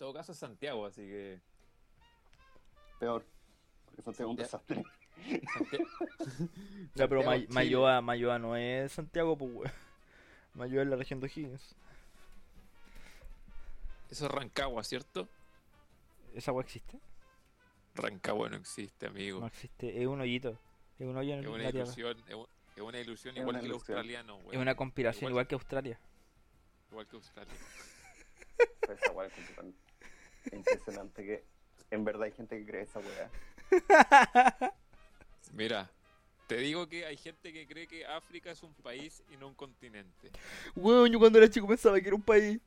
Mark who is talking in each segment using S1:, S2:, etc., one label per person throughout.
S1: todo caso es Santiago, así que.
S2: Peor. Porque Santiago es un desastre.
S1: Santiago,
S3: Ya, pero
S1: Santiago,
S3: May-
S1: Chile.
S3: Mayoa, Mayoa no es Santiago, pues, weón. Mayoa es la región de O'Higgins.
S1: Eso es Rancagua, ¿cierto?
S3: ¿Esa weá existe?
S1: Rancagua no existe, amigo.
S3: No existe, es un hoyito. Es un hoyo en
S1: es una
S3: la
S1: ilusión, es un- es una ilusión
S2: Es
S1: igual
S2: una
S1: que el
S2: ilusión.
S1: australiano, weón.
S3: Es una conspiración,
S1: Igual-
S3: igual que Australia.
S1: Igual que Australia.
S2: Esa weá es completamente impresionante que en verdad hay gente que cree esa weá.
S1: Mira, te digo que hay gente que cree que África es un país y no un continente.
S3: Weón, yo cuando era chico pensaba que era un país.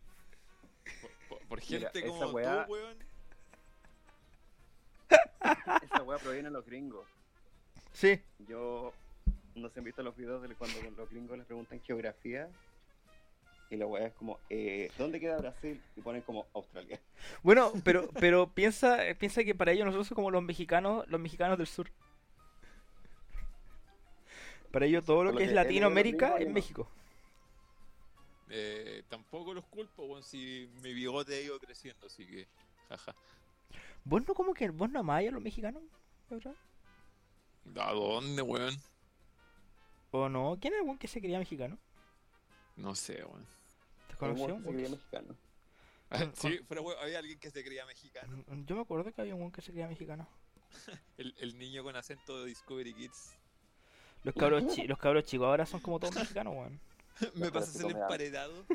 S1: Por, por- por
S2: Mira,
S1: gente
S2: esa
S1: como
S2: weá-
S1: tú, weón.
S2: Esa weá proviene de los gringos.
S3: Sí.
S2: Yo no sé si han visto los videos de cuando los gringos les preguntan geografía y la weá es como, eh, ¿dónde queda Brasil? Y ponen como Australia.
S3: Bueno, pero, pero piensa, piensa que para ellos nosotros somos como los mexicanos, los mexicanos del sur. Para ellos todo lo que es
S2: que
S3: Latinoamérica es. México.
S1: Eh, tampoco los culpo, weón, si mi bigote ha ido creciendo, así que. Jaja.
S3: ¿Vos no como que vos no amáis a los mexicanos? ¿verdad?
S1: ¿A dónde, weón?
S3: ¿O no? ¿Quién era el weón que se creía mexicano?
S1: No sé, weón.
S3: ¿Te
S2: Un que se creía mexicano.
S1: Sí, pero había alguien que se creía mexicano.
S3: Yo me acuerdo que había un weón que se creía mexicano.
S1: El, el niño con acento de Discovery Kids.
S3: Los cabros, chi- los cabros chicos ahora son como todos mexicanos, weón.
S1: Me pasas el emparedado.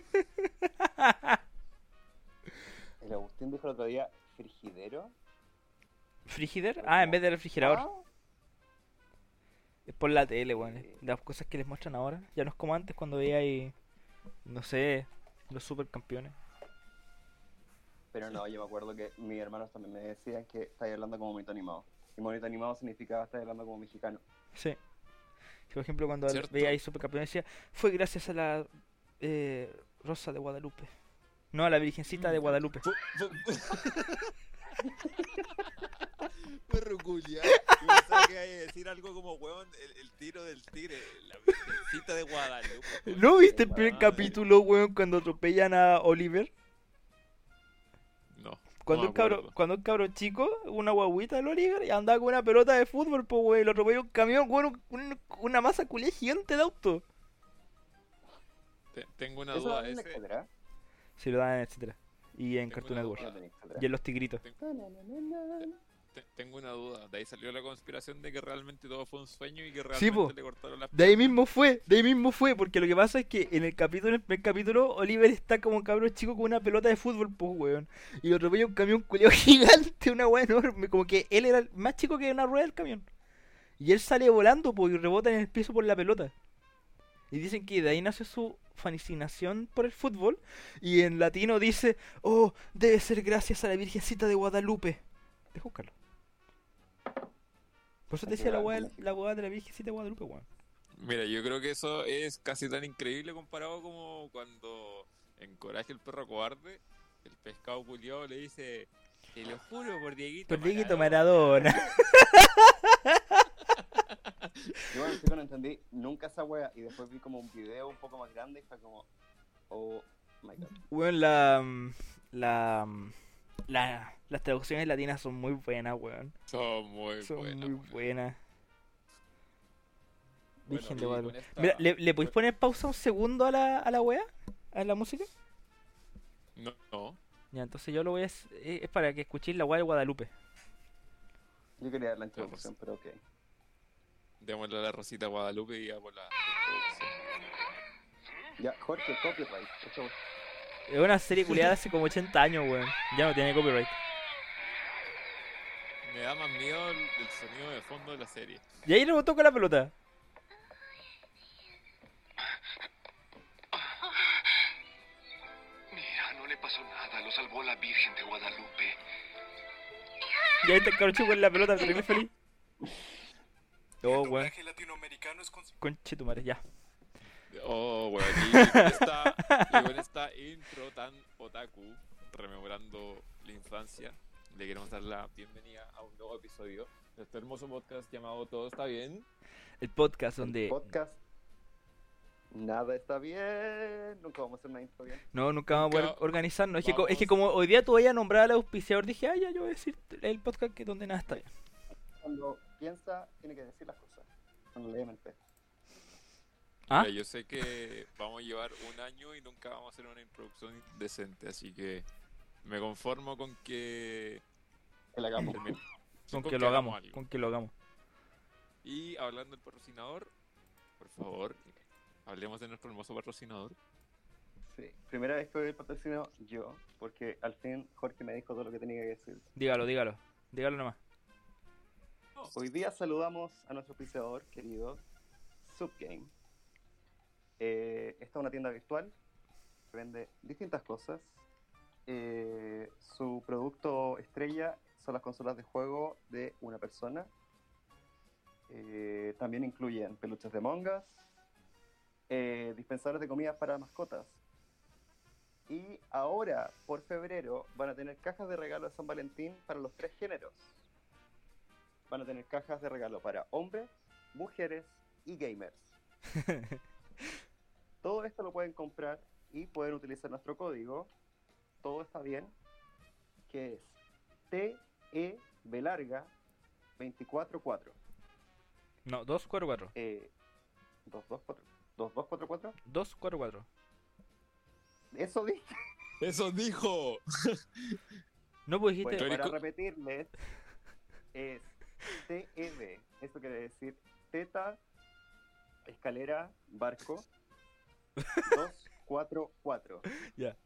S2: El Agustín dijo el otro día, frigidero.
S3: ¿Frigider? Ah, en vez de refrigerador.
S2: Ah,
S3: Es por la tele, weón. Las cosas que les muestran ahora. Ya no es como antes cuando veía ahí, no sé, los supercampeones.
S2: Pero no, yo me acuerdo que mis hermanos también me decían que estáis hablando como monito animado. Y monito animado significaba estar hablando como mexicano.
S3: Sí. Por ejemplo, cuando
S1: ¿Cierto?
S3: veía ahí supercampeones decía, fue gracias a la eh, Rosa de Guadalupe. No, a la Virgencita de Guadalupe.
S1: Perro culia. Que iba a decir algo como, weón, el, el tiro del tigre, la virgencita de Guadalupe. weón.
S3: ¿No viste el primer
S1: Madre.
S3: capítulo, weón, cuando atropellan a Oliver?
S1: No.
S3: Cuando,
S1: no
S3: un cabro, cuando un cabro chico, una guaguita del Oliver, y andaba con una pelota de fútbol, pues, weón, lo atropelló un camión, weón, un- una masa culia gigante de auto.
S1: Te- tengo una
S2: ¿Eso
S1: duda.
S2: da en
S1: Ese,
S2: etcétera?
S3: Se lo dan, etcétera. Y en
S1: Tengo
S3: Cartoon Network. Y en Los Tigritos.
S1: Te- tengo una duda. De ahí salió la conspiración de que realmente todo fue un sueño y que realmente le cortaron las
S3: De ahí mismo fue, de ahí mismo fue, porque lo que pasa es que en el capítulo, en el primer capítulo, Oliver está como un cabro chico con una pelota de fútbol, pues, weón. Y lo atropella un camión culiao gigante, una weá enorme, como que él era más chico que una rueda del camión. Y él sale volando, pues, y rebota en el piso por la pelota. Y dicen que de ahí nació su fascinación por el fútbol. Y en latino dice, oh, debe ser gracias a la Virgencita de Guadalupe. Deja buscarlo. Por eso te decía la weá, la weá de la Virgencita de Guadalupe, weón.
S1: Mira, yo creo que eso es casi tan increíble comparado como cuando en Coraje el perro cobarde, el pescado culiado le dice, te lo juro por Dieguito.
S3: Por Dieguito
S1: Maradona".
S2: Yo cuando chico no entendí nunca esa wea y después vi como un video un poco más grande y fue como, oh my god.
S3: Weón, la, la, la, las traducciones latinas son muy buenas, weón.
S1: Son muy
S3: Son
S1: buenas.
S3: muy buenas.
S1: Bueno,
S3: Virgen
S1: y
S3: de
S1: con
S3: Guadalupe.
S1: esta-
S3: Mira, ¿le, ¿le podéis poner pausa un segundo a la, a la wea? ¿A la música?
S1: No, no.
S3: Ya, entonces yo lo voy a... s- eh, Es para que escuchéis la wea de Guadalupe.
S2: Yo quería dar la introducción, pero ok.
S1: Démosle a la Rosita Guadalupe y ya por la introducción.
S2: Ya, Jorge, copyright. Wea.
S3: Es una serie culiada hace como 80 años, weón. Ya no tiene copyright.
S1: Me da más miedo el, el sonido de fondo de la serie.
S3: Y ahí rebotó con la pelota.
S4: Mira, no le pasó nada, lo salvó la Virgen de Guadalupe.
S3: Y ahí está chico en la pelota, terrible feliz. Oh, weón.
S4: latinoamericano es con...
S3: Conche tu madre, ya.
S1: Oh, weón. Y con esta, intro tan otaku, rememorando la infancia, le queremos dar la bienvenida a un nuevo episodio de este hermoso podcast llamado Todo está bien.
S3: El podcast donde
S2: Podcast Nada está bien. Nunca vamos a hacer una intro bien.
S3: No, nunca vamos a poder organizarnos. Es que, es que como hoy día tú vayas a nombrar al auspiciador, dije, ah, ya, yo voy a decir el podcast que donde nada está bien.
S2: Cuando piensa, tiene que decir las cosas. Cuando lee mente.
S3: ¿Ah?
S1: Mira, yo sé que vamos a llevar un año y nunca vamos a hacer una introducción decente, así que me conformo con que
S2: Que la hagamos.
S1: termine-
S3: Con
S1: con
S3: que lo hagamos,
S1: algo.
S3: con que lo hagamos.
S1: Y hablando del patrocinador, por favor, hablemos de nuestro hermoso patrocinador.
S2: Sí. Primera vez que doy el patrocinio yo, porque al fin Jorge me dijo todo lo que tenía que decir.
S3: Dígalo, dígalo. Dígalo nomás.
S2: Hoy día saludamos a nuestro auspiciador querido, Subgame. Eh, esta es una tienda virtual que vende distintas cosas. Eh, su producto estrella son las consolas de juego de una persona. Eh, también incluyen peluches de mongas, dispensadores de comidas para mascotas. Y ahora, por febrero, van a tener cajas de regalo de San Valentín para los tres géneros van a tener cajas de regalo para hombres, mujeres y gamers. Todo esto lo pueden comprar y pueden utilizar nuestro código. Todo está bien, que es TEB larga 244.
S3: No, 244.
S2: Eh, 224. 2244.
S3: 244.
S2: Eso dije.
S1: ¡Eso dijo!
S3: No, pues dijiste.
S2: Bueno, para repetirles, es TEB. Esto quiere decir teta, escalera, barco, 244.
S3: Ya.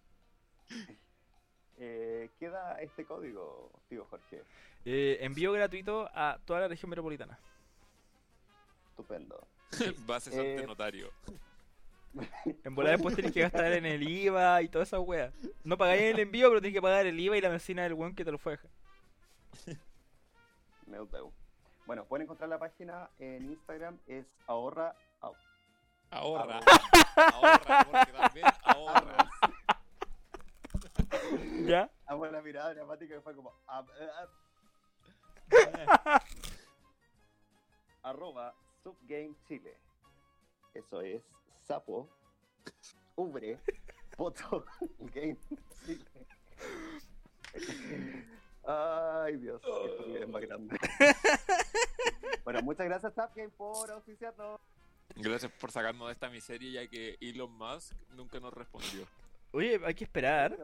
S2: Eh, queda este código, tío Jorge.
S3: Eh, envío gratuito a toda la región metropolitana.
S2: Estupendo.
S1: Cesante
S2: Eh,
S1: notario.
S3: En volar después tenés que gastar en el IVA y toda esa wea. No pagáis el envío, pero tenés que pagar el IVA y la medicina del weón que te lo fue.
S2: Bueno, pueden encontrar la página en Instagram, es ahorra.
S1: Ahorra.
S2: ahorra.
S1: Ahorra, porque también ahorra.
S3: ¿Ya?
S2: Amo la mirada dramática que fue como. ah, ah, arroba Subgame Chile. Eso es sapo, ubre, poto, game Chile. Ay, Dios, esto es más grande. bueno, muchas gracias, Subgame, por auspiciarnos.
S1: Gracias por sacarnos de esta miseria ya que Elon Musk nunca nos respondió.
S3: Oye, hay que esperar.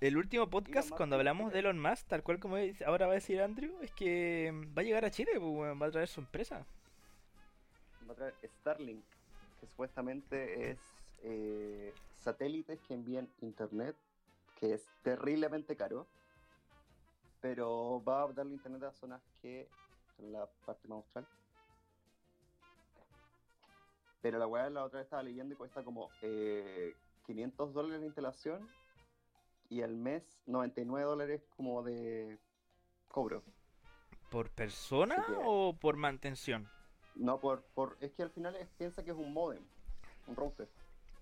S3: El último podcast, cuando hablamos de Elon Musk, tal cual como dice- ahora va a decir Andrew, es que va a llegar a Chile, pues, va a traer su empresa.
S2: va a traer Starlink, que supuestamente es eh, satélites que envían internet, que es terriblemente caro, pero va a darle internet a zonas que en la parte más austral. Pero la weá la otra vez estaba leyendo y cuesta como eh, 500 dólares la instalación y al mes 99 dólares como de cobro.
S3: ¿Por persona
S2: que-
S3: o por mantención?
S2: No, por, por es que al final es- piensa que es un modem, un router.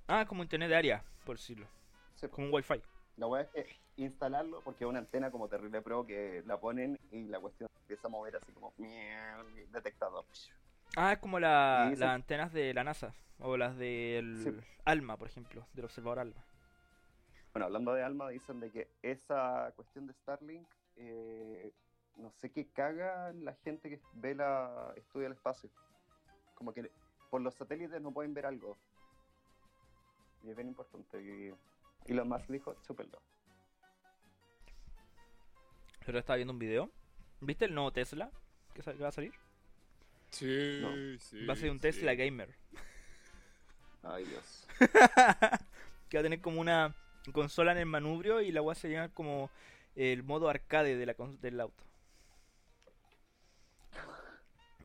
S3: Ah, como internet de área, por decirlo.
S2: Sí,
S3: Como un wifi.
S2: La weá es que instalarlo, porque es una antena como terrible pro que la ponen y la cuestión empieza a mover así como detectado.
S3: Ah, es como la- las antenas de la NASA. O las del
S2: Sí.
S3: ALMA, por ejemplo. Del observador ALMA.
S2: Bueno, hablando de Alma, dicen de que esa cuestión de Starlink, eh, no sé qué caga la gente que ve la estudia el espacio. Como que por los satélites no pueden ver algo. Y es bien importante. Y, y lo más dijo, chúpenlo.
S3: Pero estaba viendo un video. ¿Viste el nuevo Tesla que va a salir?
S1: Sí,
S2: No.
S1: sí.
S3: va a ser un
S1: sí.
S3: Tesla gamer.
S2: Ay, Dios.
S3: que va a tener como una consola en el manubrio y la weá se llama como el modo arcade de la del auto.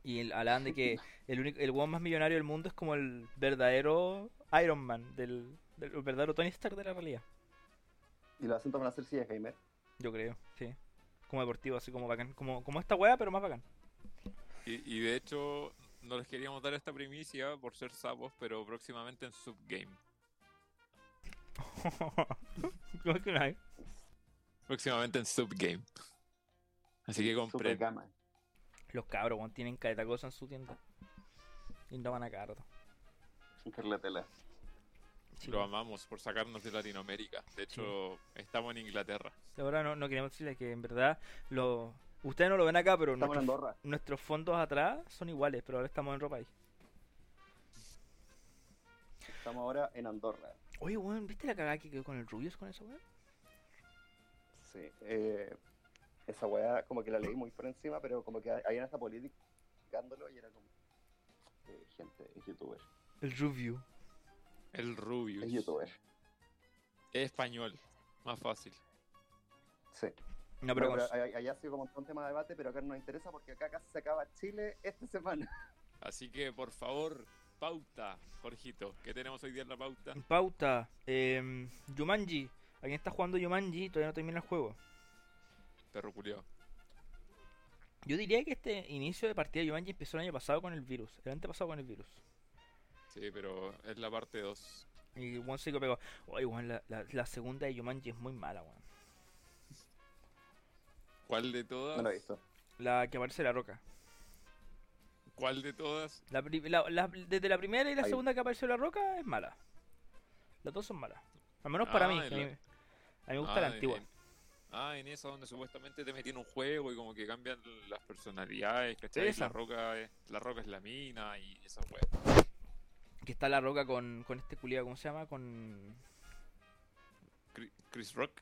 S3: Y el, hablaban de que el único, el más millonario del mundo es como el verdadero Iron Man, del, del el verdadero Tony Stark de la realidad.
S2: Y los asuntos van a ser sillas gamer.
S3: Yo creo, sí. Como deportivo, así como bacán. Como, como esta weá, pero más bacán.
S1: Y, y de hecho, no les queríamos dar esta primicia por ser sapos, pero próximamente en Subgame.
S3: ¿Cómo que no hay?
S1: Próximamente en Subgame. Así que
S2: gama.
S3: Los cabros, weón, tienen caleta cosa en su tienda. Y no van a carto.
S2: Carla tela.
S3: Sí,
S1: Lo amamos por sacarnos de Latinoamérica. De hecho, estamos en Inglaterra.
S3: Ahora no, no queremos decirles que en verdad lo... ustedes no lo ven acá, pero
S2: Estamos en
S3: nuestros,
S2: Andorra.
S3: nuestros fondos atrás son iguales, pero ahora estamos en ropa ahí.
S2: Estamos ahora en Andorra.
S3: Oye, weón, ¿viste la cagada que quedó con el Rubius con eso, weón?
S2: Sí. eh, esa weá como que la leí muy por encima, pero como que había esta política explicándolo y era como... eh, gente, es youtuber.
S3: El Rubio.
S1: El Rubius.
S2: Es youtuber.
S1: Es español. Más fácil.
S2: Sí.
S3: No, pero,
S2: Bueno,
S3: con-
S2: pero allá ha sido como un tema de debate, pero acá no nos interesa porque acá casi se acaba Chile esta semana.
S1: Así que, por favor, pauta, Jorgito. ¿Qué tenemos hoy día en la pauta?
S3: pauta. Eh, Yumanji. Alguien está jugando Yumanji y todavía no termina el juego.
S1: Perro culiao.
S3: Yo diría que este inicio de partida de Yumanji empezó el año pasado con el virus. El antepasado con el virus.
S1: Sí, pero es la parte 2.
S3: Y Juan se lo pegó. Oye, weón, la, la, la segunda de Yumanji es muy mala, weón.
S1: ¿Cuál de todas?
S2: No lo he visto.
S3: La que aparece la roca.
S1: ¿Cuál de todas?
S3: La, pri- la- la- desde la primera y la
S2: Ahí.
S3: segunda que apareció la roca es mala. Las dos son malas. Al menos para
S1: Ah,
S3: mí. que A mí,
S1: la-
S3: a mí me gusta
S1: Ah,
S3: la antigua.
S1: En, ah, en esa donde supuestamente te metí en un juego y como que cambian las personalidades, ¿cachai?
S3: Esa.
S1: La roca, es, la roca es la mina y esa wea.
S3: Que está la roca con, con este culiado, ¿cómo se llama? Con
S1: Chris Rock.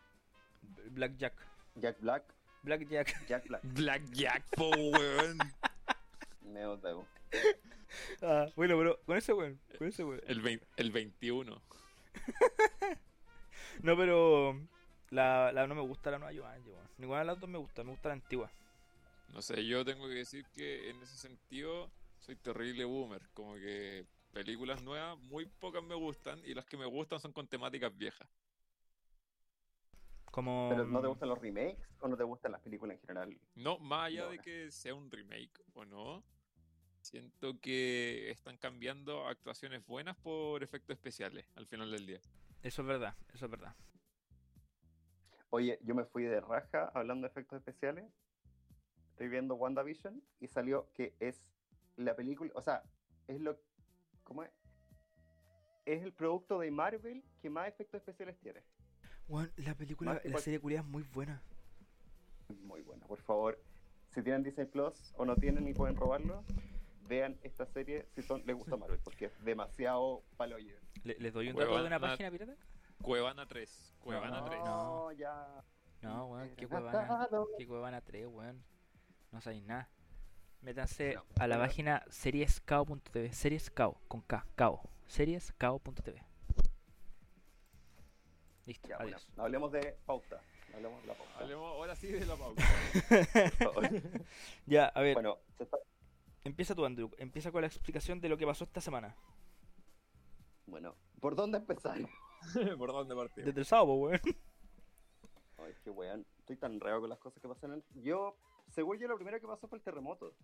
S3: Black Jack.
S2: Jack Black.
S3: Black Jack.
S2: Jack Black.
S1: Black Jack, po, weón.
S2: Neo Deu.
S3: Ah, bueno, pero con ese weón. Con ese weón.
S1: El, el 21.
S3: No, pero la, la no me gusta la nueva Yumanji, weón. Ninguna de las dos me gusta, me gusta la antigua.
S1: No sé, yo tengo que decir que en ese sentido soy terrible boomer. Como que películas nuevas, muy pocas me gustan y las que me gustan son con temáticas viejas.
S3: Como.
S2: ¿Pero no te gustan los remakes o no te gustan las películas en general?
S1: No, más allá
S2: No,
S1: de que sea un remake o no, siento que están cambiando actuaciones buenas por efectos especiales al final del día.
S3: Eso es verdad, eso es verdad.
S2: Oye, yo me fui de raja hablando de efectos especiales. Estoy viendo WandaVision y salió que es la película, o sea, es lo ¿cómo es? Es el producto de Marvel que más efectos especiales tiene.
S3: Weón, la película,
S2: Más
S3: la
S2: cual-
S3: serie culiada es muy buena.
S2: Muy buena, por favor. Si tienen Disney Plus o no tienen y pueden robarlo, vean esta serie si son, les gusta Marvel, porque es demasiado paloyo.
S3: Le- ¿Les doy un dato de una página pirata?
S1: Cuevana 3, Cuevana
S2: no,
S1: 3.
S3: No.
S2: ya.
S3: No, weón, qué
S2: atado.
S3: Qué huevana 3, weón. No sabéis nada. Métanse
S2: No,
S3: a la
S2: pero-
S3: página seriescao.tv. Seriescao, con K, cao. Seriescao.tv. Listo,
S2: Ya, bueno, hablemos de pauta. Hablemos de la pauta.
S1: Hablemos ahora sí de la pauta.
S3: Ya, a ver,
S2: bueno, se está-
S3: empieza tú, Andrew. Empieza con la explicación de lo que pasó esta semana.
S2: bueno, ¿por dónde empezar?
S1: ¿Por dónde partimos?
S3: Desde el sábado, weón.
S2: Ay, qué weón. Estoy tan reo con las cosas que pasan. en- Yo, según yo, lo primero que pasó fue el terremoto.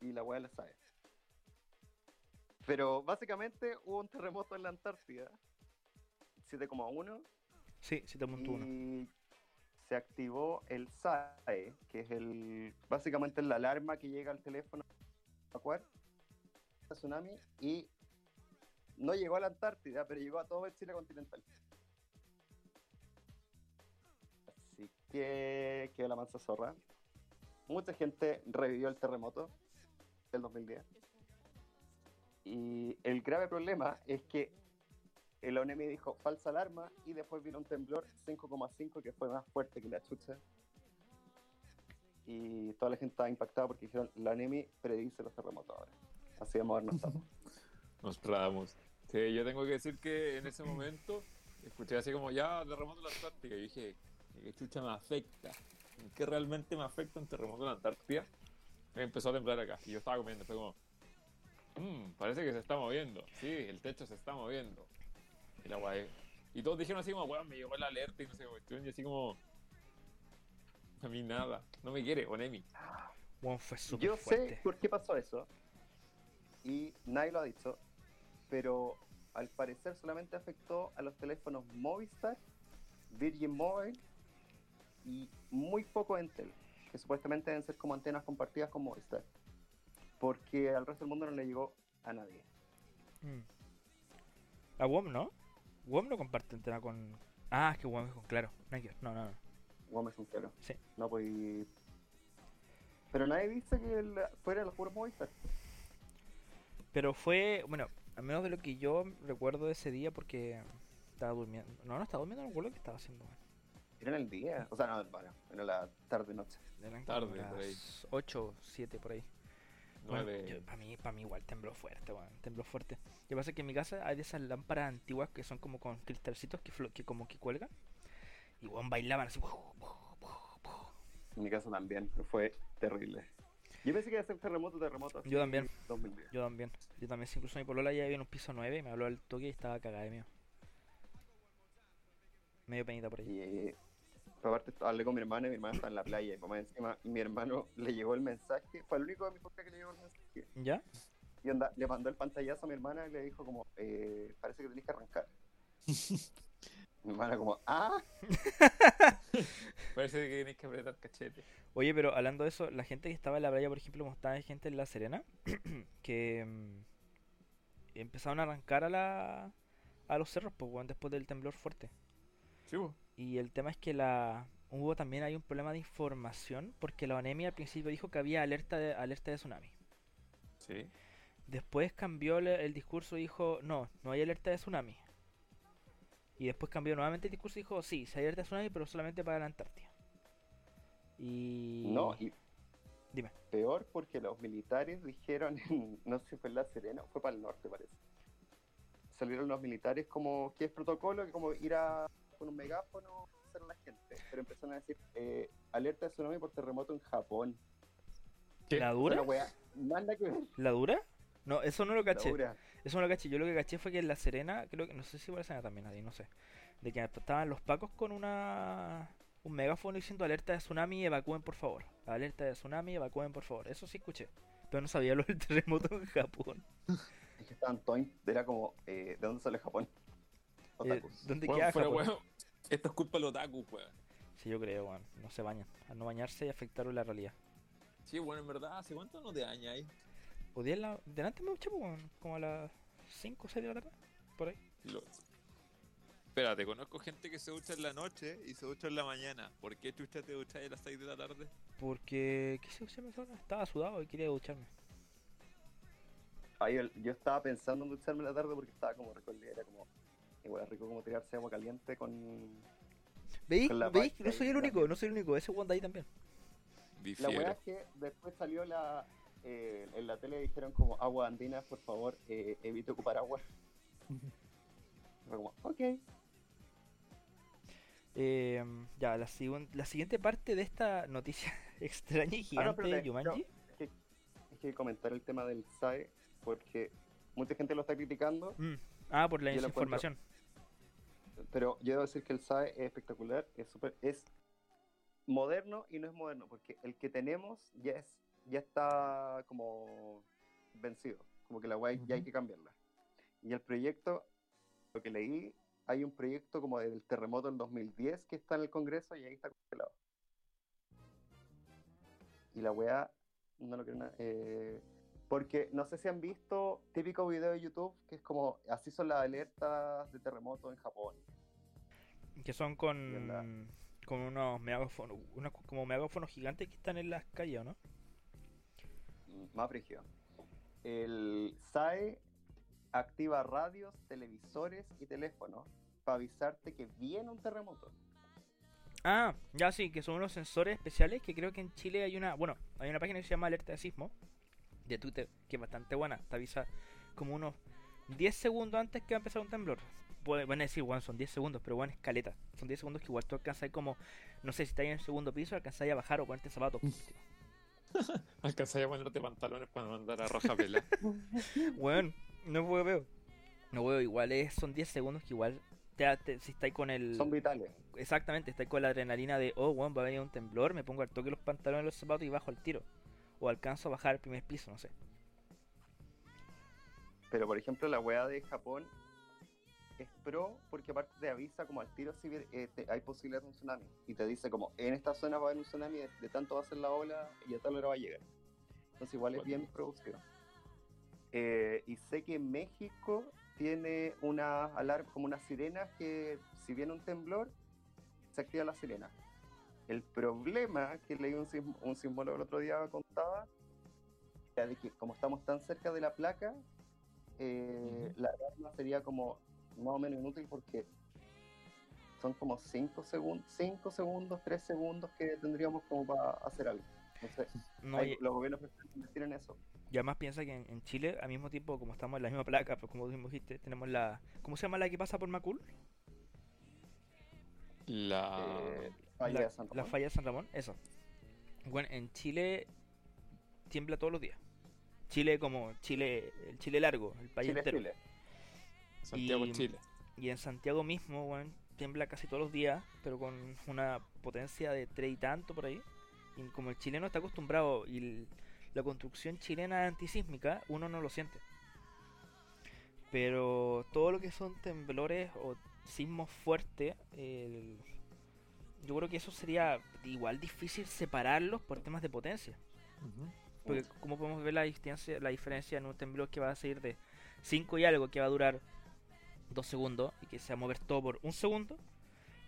S2: Y la weá la sabe. Pero básicamente hubo un terremoto en la Antártida. 7,1.
S3: Sí, 7.1.
S2: Y se activó el SAE, que es el básicamente la alarma que llega al teléfono Acuar, tsunami, y no llegó a la Antártida, pero llegó a todo el Chile continental. Así que quedó la mansa zorra. Mucha gente revivió el terremoto del 2010. Y el grave problema es que el ONEMI dijo falsa alarma y después vino un temblor 5,5 que fue más fuerte que la chucha. Y toda la gente estaba impactada porque dijeron la ONEMI predice los terremotos ahora. Así de modernos estamos.
S1: Nos tramos. Sí, yo tengo que decir que en ese momento escuché así como ya terremoto en la Antártica y dije, ¿qué chucha me afecta? ¿En qué realmente me afecta un terremoto en la Antártida? Y empezó a temblar acá y yo estaba comiendo, fue como, "Mm, parece que se está moviendo. Sí, el techo se está moviendo. Y la guay. Y todos dijeron así como, weón, me llegó la alerta y no sé qué cuestión", y así como, a mí nada, no me quiere, Onemi.
S3: Weón, fue súper
S2: Yo
S3: fuerte.
S2: sé por qué pasó eso y nadie lo ha dicho, pero al parecer solamente afectó a los teléfonos Movistar, Virgin Mobile y muy poco Entel, que supuestamente deben ser como antenas compartidas con Movistar, porque al resto del mundo no le llegó a nadie.
S3: Mm. La WOM no. WOM no comparte antena con. Ah, es que WOM es con claro. Que. No, no, no.
S2: Gómez un cero.
S3: Sí.
S2: No, pues. Pero nadie dice que el- fuera los puros Movistar.
S3: Pero fue, bueno, al menos de lo que yo recuerdo de ese día porque estaba durmiendo. No, no estaba durmiendo, no recuerdo qué estaba haciendo.
S2: Era en el día. O sea, no, bueno, era la tarde-noche.
S3: Eran
S1: Tarde,
S3: como
S1: por ahí.
S3: las 8, 7 por ahí. Para mí, para mí igual tembló fuerte, weón, tembló fuerte. Lo que pasa es que en mi casa hay de esas lámparas antiguas que son como con cristalcitos que, flo- que como que cuelgan. Y weón, bailaban así.
S2: En mi casa también. Fue terrible. Yo pensé que iba a ser terremoto, terremoto.
S3: Yo también.
S2: 2010.
S3: Yo también. Yo también, sí, incluso mi polola ya vivía en un piso 9 y me habló al toque y estaba cagada de miedo. Medio penita por ahí.
S2: Aparte hablé con mi hermano y mi hermano está en la playa. Y encima, y mi hermano le llegó el mensaje. Fue el único de mi familia que le llegó el mensaje.
S3: ¿Ya?
S2: Y onda, le mandó el pantallazo a mi hermana y le dijo como, eh, parece que tenés que arrancar. mi hermana como, ah,
S1: Parece que tienes que apretar cachete.
S3: Oye, pero hablando de eso, la gente que estaba en la playa, por ejemplo, como estaba gente en La Serena, que mm, empezaron a arrancar a la a los cerros, pues, después del temblor fuerte.
S1: Sí.
S3: Y el tema es que la hubo también hay un problema de información, porque la ONEMI al principio dijo que había alerta de alerta de tsunami.
S1: Sí.
S3: Después cambió el discurso y dijo, no, no hay alerta de tsunami. Y después cambió nuevamente el discurso y dijo, sí, sí hay alerta de tsunami, pero solamente para la Antártida. Y...
S2: no, y
S3: Dime.
S2: peor porque los militares dijeron, en- no sé si fue en La Serena, o fue para el norte parece. Salieron los militares como, que es protocolo? Que como ir a con un megáfono a la gente. Pero empezaron a decir, eh, alerta de tsunami por terremoto en Japón.
S1: ¿Qué?
S3: ¿La dura?
S2: wea, nada que.
S3: ¿La dura? No, eso no lo caché. Eso no lo caché. Yo lo que caché fue que en La Serena, creo que, no sé si en La Serena también, ahí no sé. De que estaban los pacos con una un megáfono diciendo alerta de tsunami, evacúen por favor. Alerta de tsunami, evacúen por favor. Eso sí escuché. Pero no sabía lo del terremoto en Japón.
S2: Es que estaban todos, era como, eh, ¿de dónde sale Japón?
S3: Eh,
S2: Otakus.
S3: ¿Dónde
S1: Weón,
S3: queda Japón?
S1: weón. Esto es culpa de los otaku, weón.
S3: Sí, yo creo, weón. No se bañan. Al no bañarse y afectaron la realidad.
S1: Sí, bueno, en verdad, ¿hace cuánto no te daña ahí?
S3: Hoy día en la... delante me duché, weón. Como a las 5 o 6 de la tarde. Por ahí.
S1: Lo- Espérate, conozco gente que se ducha en la noche y se ducha en la mañana. ¿Por qué chucha te duchas a las 6 de la tarde?
S3: Porque... ¿Qué se ducharme hora? Estaba sudado y quería ducharme.
S2: Yo estaba pensando en ducharme en la tarde porque estaba como recolida, era como, igual es rico como tirarse agua caliente con...
S3: ¿Veis?
S2: Con la
S3: ¿Veis? No soy el único, no soy el único. Ese weón de ahí también.
S2: La
S1: Difiero.
S2: weá es que después salió la... eh, en la tele dijeron como, agua andina, por favor, eh, evite ocupar agua. Fue como, ok.
S3: Eh, ya, la, la siguiente parte de esta noticia extraña y
S2: Ah, no,
S3: gigante de Yumanji.
S2: no, es, que, es que comentar el tema del SAE porque mucha gente lo está criticando,
S3: Mm, Ah, por la desinformación.
S2: Pero yo debo decir que el SAE es espectacular, es súper, es moderno y no es moderno, porque el que tenemos ya es, ya está como vencido, como que la weá ya hay que cambiarla. Y el proyecto, lo que leí, hay un proyecto como del terremoto del 2010 que está en el Congreso y ahí está congelado. Y la weá, no lo quiero nada. eh, porque no sé si han visto típico video de YouTube que es como, así son las alertas de terremoto en Japón.
S3: Que son
S2: ¿Verdad?
S3: con, unos megáfonos, unos como megáfonos gigantes que están en las calles, ¿o ¿no?
S2: Mm, Más brígido. El SAE activa radios, televisores y teléfonos para avisarte que viene un terremoto.
S3: Ah, ya sí, que son unos sensores especiales que creo que en Chile hay una, bueno, hay una página que se llama Alerta de Sismo de Twitter, que es bastante buena, te avisa como unos 10 segundos antes que va a empezar un temblor. Van a decir, bueno, son 10 segundos, pero bueno, escaleta. Son 10 segundos que igual tú alcanzas como, no sé si estás en el segundo piso, alcanzas a bajar o ponerte zapatos.
S1: Alcanzé a ponerte pantalones para mandar a roja vela.
S3: Bueno, no puedo veo. No veo, igual es, son 10 segundos que igual te, te- si estáis con el...
S2: Son vitales.
S3: Exactamente, estáis con la adrenalina de, oh, bueno, va a venir un temblor, me pongo al toque los pantalones, los zapatos y bajo al tiro. O alcanzo a bajar al primer piso, no sé.
S2: Pero por ejemplo la weá de Japón es pro porque aparte te avisa como al tiro si eh, te- hay posibilidad de un tsunami. Y te dice como en esta zona va a haber un tsunami, de, de tanto va a ser la ola y a tal hora va a llegar. Entonces igual es bien producido. Eh, y sé que en México tiene una alarma, como una sirena que si viene un temblor, se activa la sirena. El problema que leí un, sism- un sismólogo el otro día contaba era de que como estamos tan cerca de la placa, eh, la alarma sería como más o menos inútil porque son como 5 segundos, 5 segundos, 3 segundos que tendríamos como para hacer algo. Entonces,
S3: No,
S2: hay-
S3: y,
S2: los gobiernos invertir en eso.
S3: y además piensa que en, en Chile, al mismo tiempo, como estamos en la misma placa, pues como tú mismo dijiste, tenemos la. ¿Cómo se llama la que pasa por Macul?
S1: La.
S2: Eh, falla
S3: la,
S2: de San
S3: la
S2: Ramón.
S3: falla de San Ramón, eso. Bueno, en Chile tiembla todos los días. Chile como Chile, el Chile largo, el país
S2: Chile,
S3: entero.
S2: Chile.
S1: Santiago,
S3: y-
S1: Chile.
S3: Y en Santiago mismo, weón, tiembla casi todos los días, pero con una potencia de tres y tanto por ahí. Y como el chileno está acostumbrado y el- la construcción chilena es antisísmica, uno no lo siente. Pero todo lo que son temblores o sismos fuertes, el- yo creo que eso sería igual difícil separarlos por temas de potencia. Porque como podemos ver la distancia, la diferencia en un temblor que va a seguir de 5 y algo que va a durar 2 segundos y que se va a mover todo por un segundo,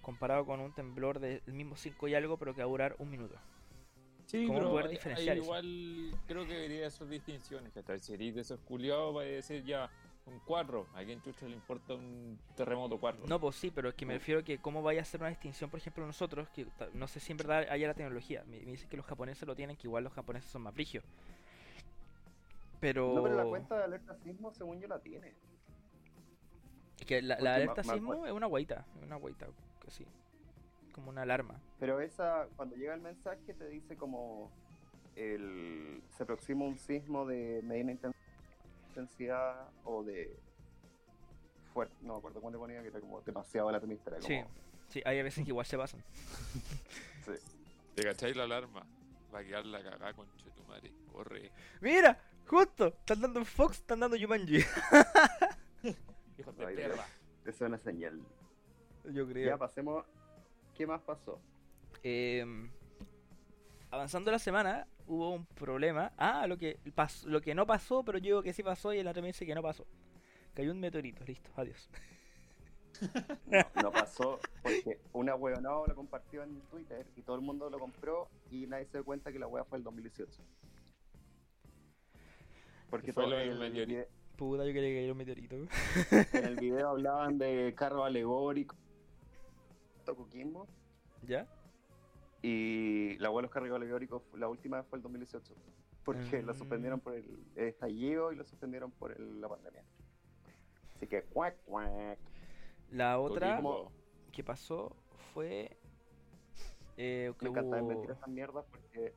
S3: comparado con un temblor del mismo 5 y algo pero que va a durar un minuto.
S1: Sí,
S3: ¿Cómo
S1: pero
S3: poder diferenciar eso?
S1: igual creo que debería hacer distinciones. Que si eres de esos culiados, va a decir ya un 4. ¿A quién chucha le importa un terremoto 4?
S3: No, pues sí, pero es que me refiero a que cómo vaya a hacer una distinción, por ejemplo, nosotros, que no sé si en verdad haya la tecnología. Me, me dicen que los japoneses lo tienen, que igual los japoneses son más frigios. Pero...
S2: No, pero la cuenta de alerta sismo, según yo, la tiene.
S3: es que la, alerta
S2: ma- ma-
S3: sismo es una guaita, es una guaita, que sí. Como una alarma.
S2: Pero esa, cuando llega el mensaje, te dice como el, se aproxima un sismo de mediana inten- intensidad o de fuerte. No me acuerdo cuánto ponía, que era como demasiado alarmista. Era
S3: Sí,
S2: como,
S3: sí, hay a veces que igual se pasan.
S2: sí.
S1: ¿Te cacháis la alarma? Va a quedar la cagada con Chetumare. Corre.
S3: ¡Mira! ¡Justo! Están dando Fox, están dando Jumanji.
S1: Hijos de perra.
S2: Eso es una señal.
S3: Yo creo.
S2: Ya pasemos. ¿Qué más pasó?
S3: Em, avanzando la semana, hubo un problema. Ah, lo que, lo que no pasó, pero yo digo que sí pasó y el otro me dice que no pasó. Cayó un meteorito, listo, adiós.
S2: No, no pasó porque una huevonao lo compartió en Twitter y todo el mundo lo compró y nadie se dio cuenta que la wea fue el 2018. Porque
S1: fue
S2: todo
S1: lo del
S2: el
S1: meteorito.
S3: Eh,
S2: vide-
S3: Puta, yo quería que cayera un meteorito.
S2: en el video hablaban de carro alegórico, Coquimbo,
S3: ¿Ya?
S2: Y la wea de los carros alegóricos la última fue el 2018. Porque lo
S3: Mm.
S2: suspendieron por el estallido y lo suspendieron por el- la pandemia. Así que, cuac, cuac.
S3: La otra
S1: Coquimbo.
S3: que pasó fue. eh, que
S2: Me encanta
S3: hubo-
S2: mentir esas mierdas porque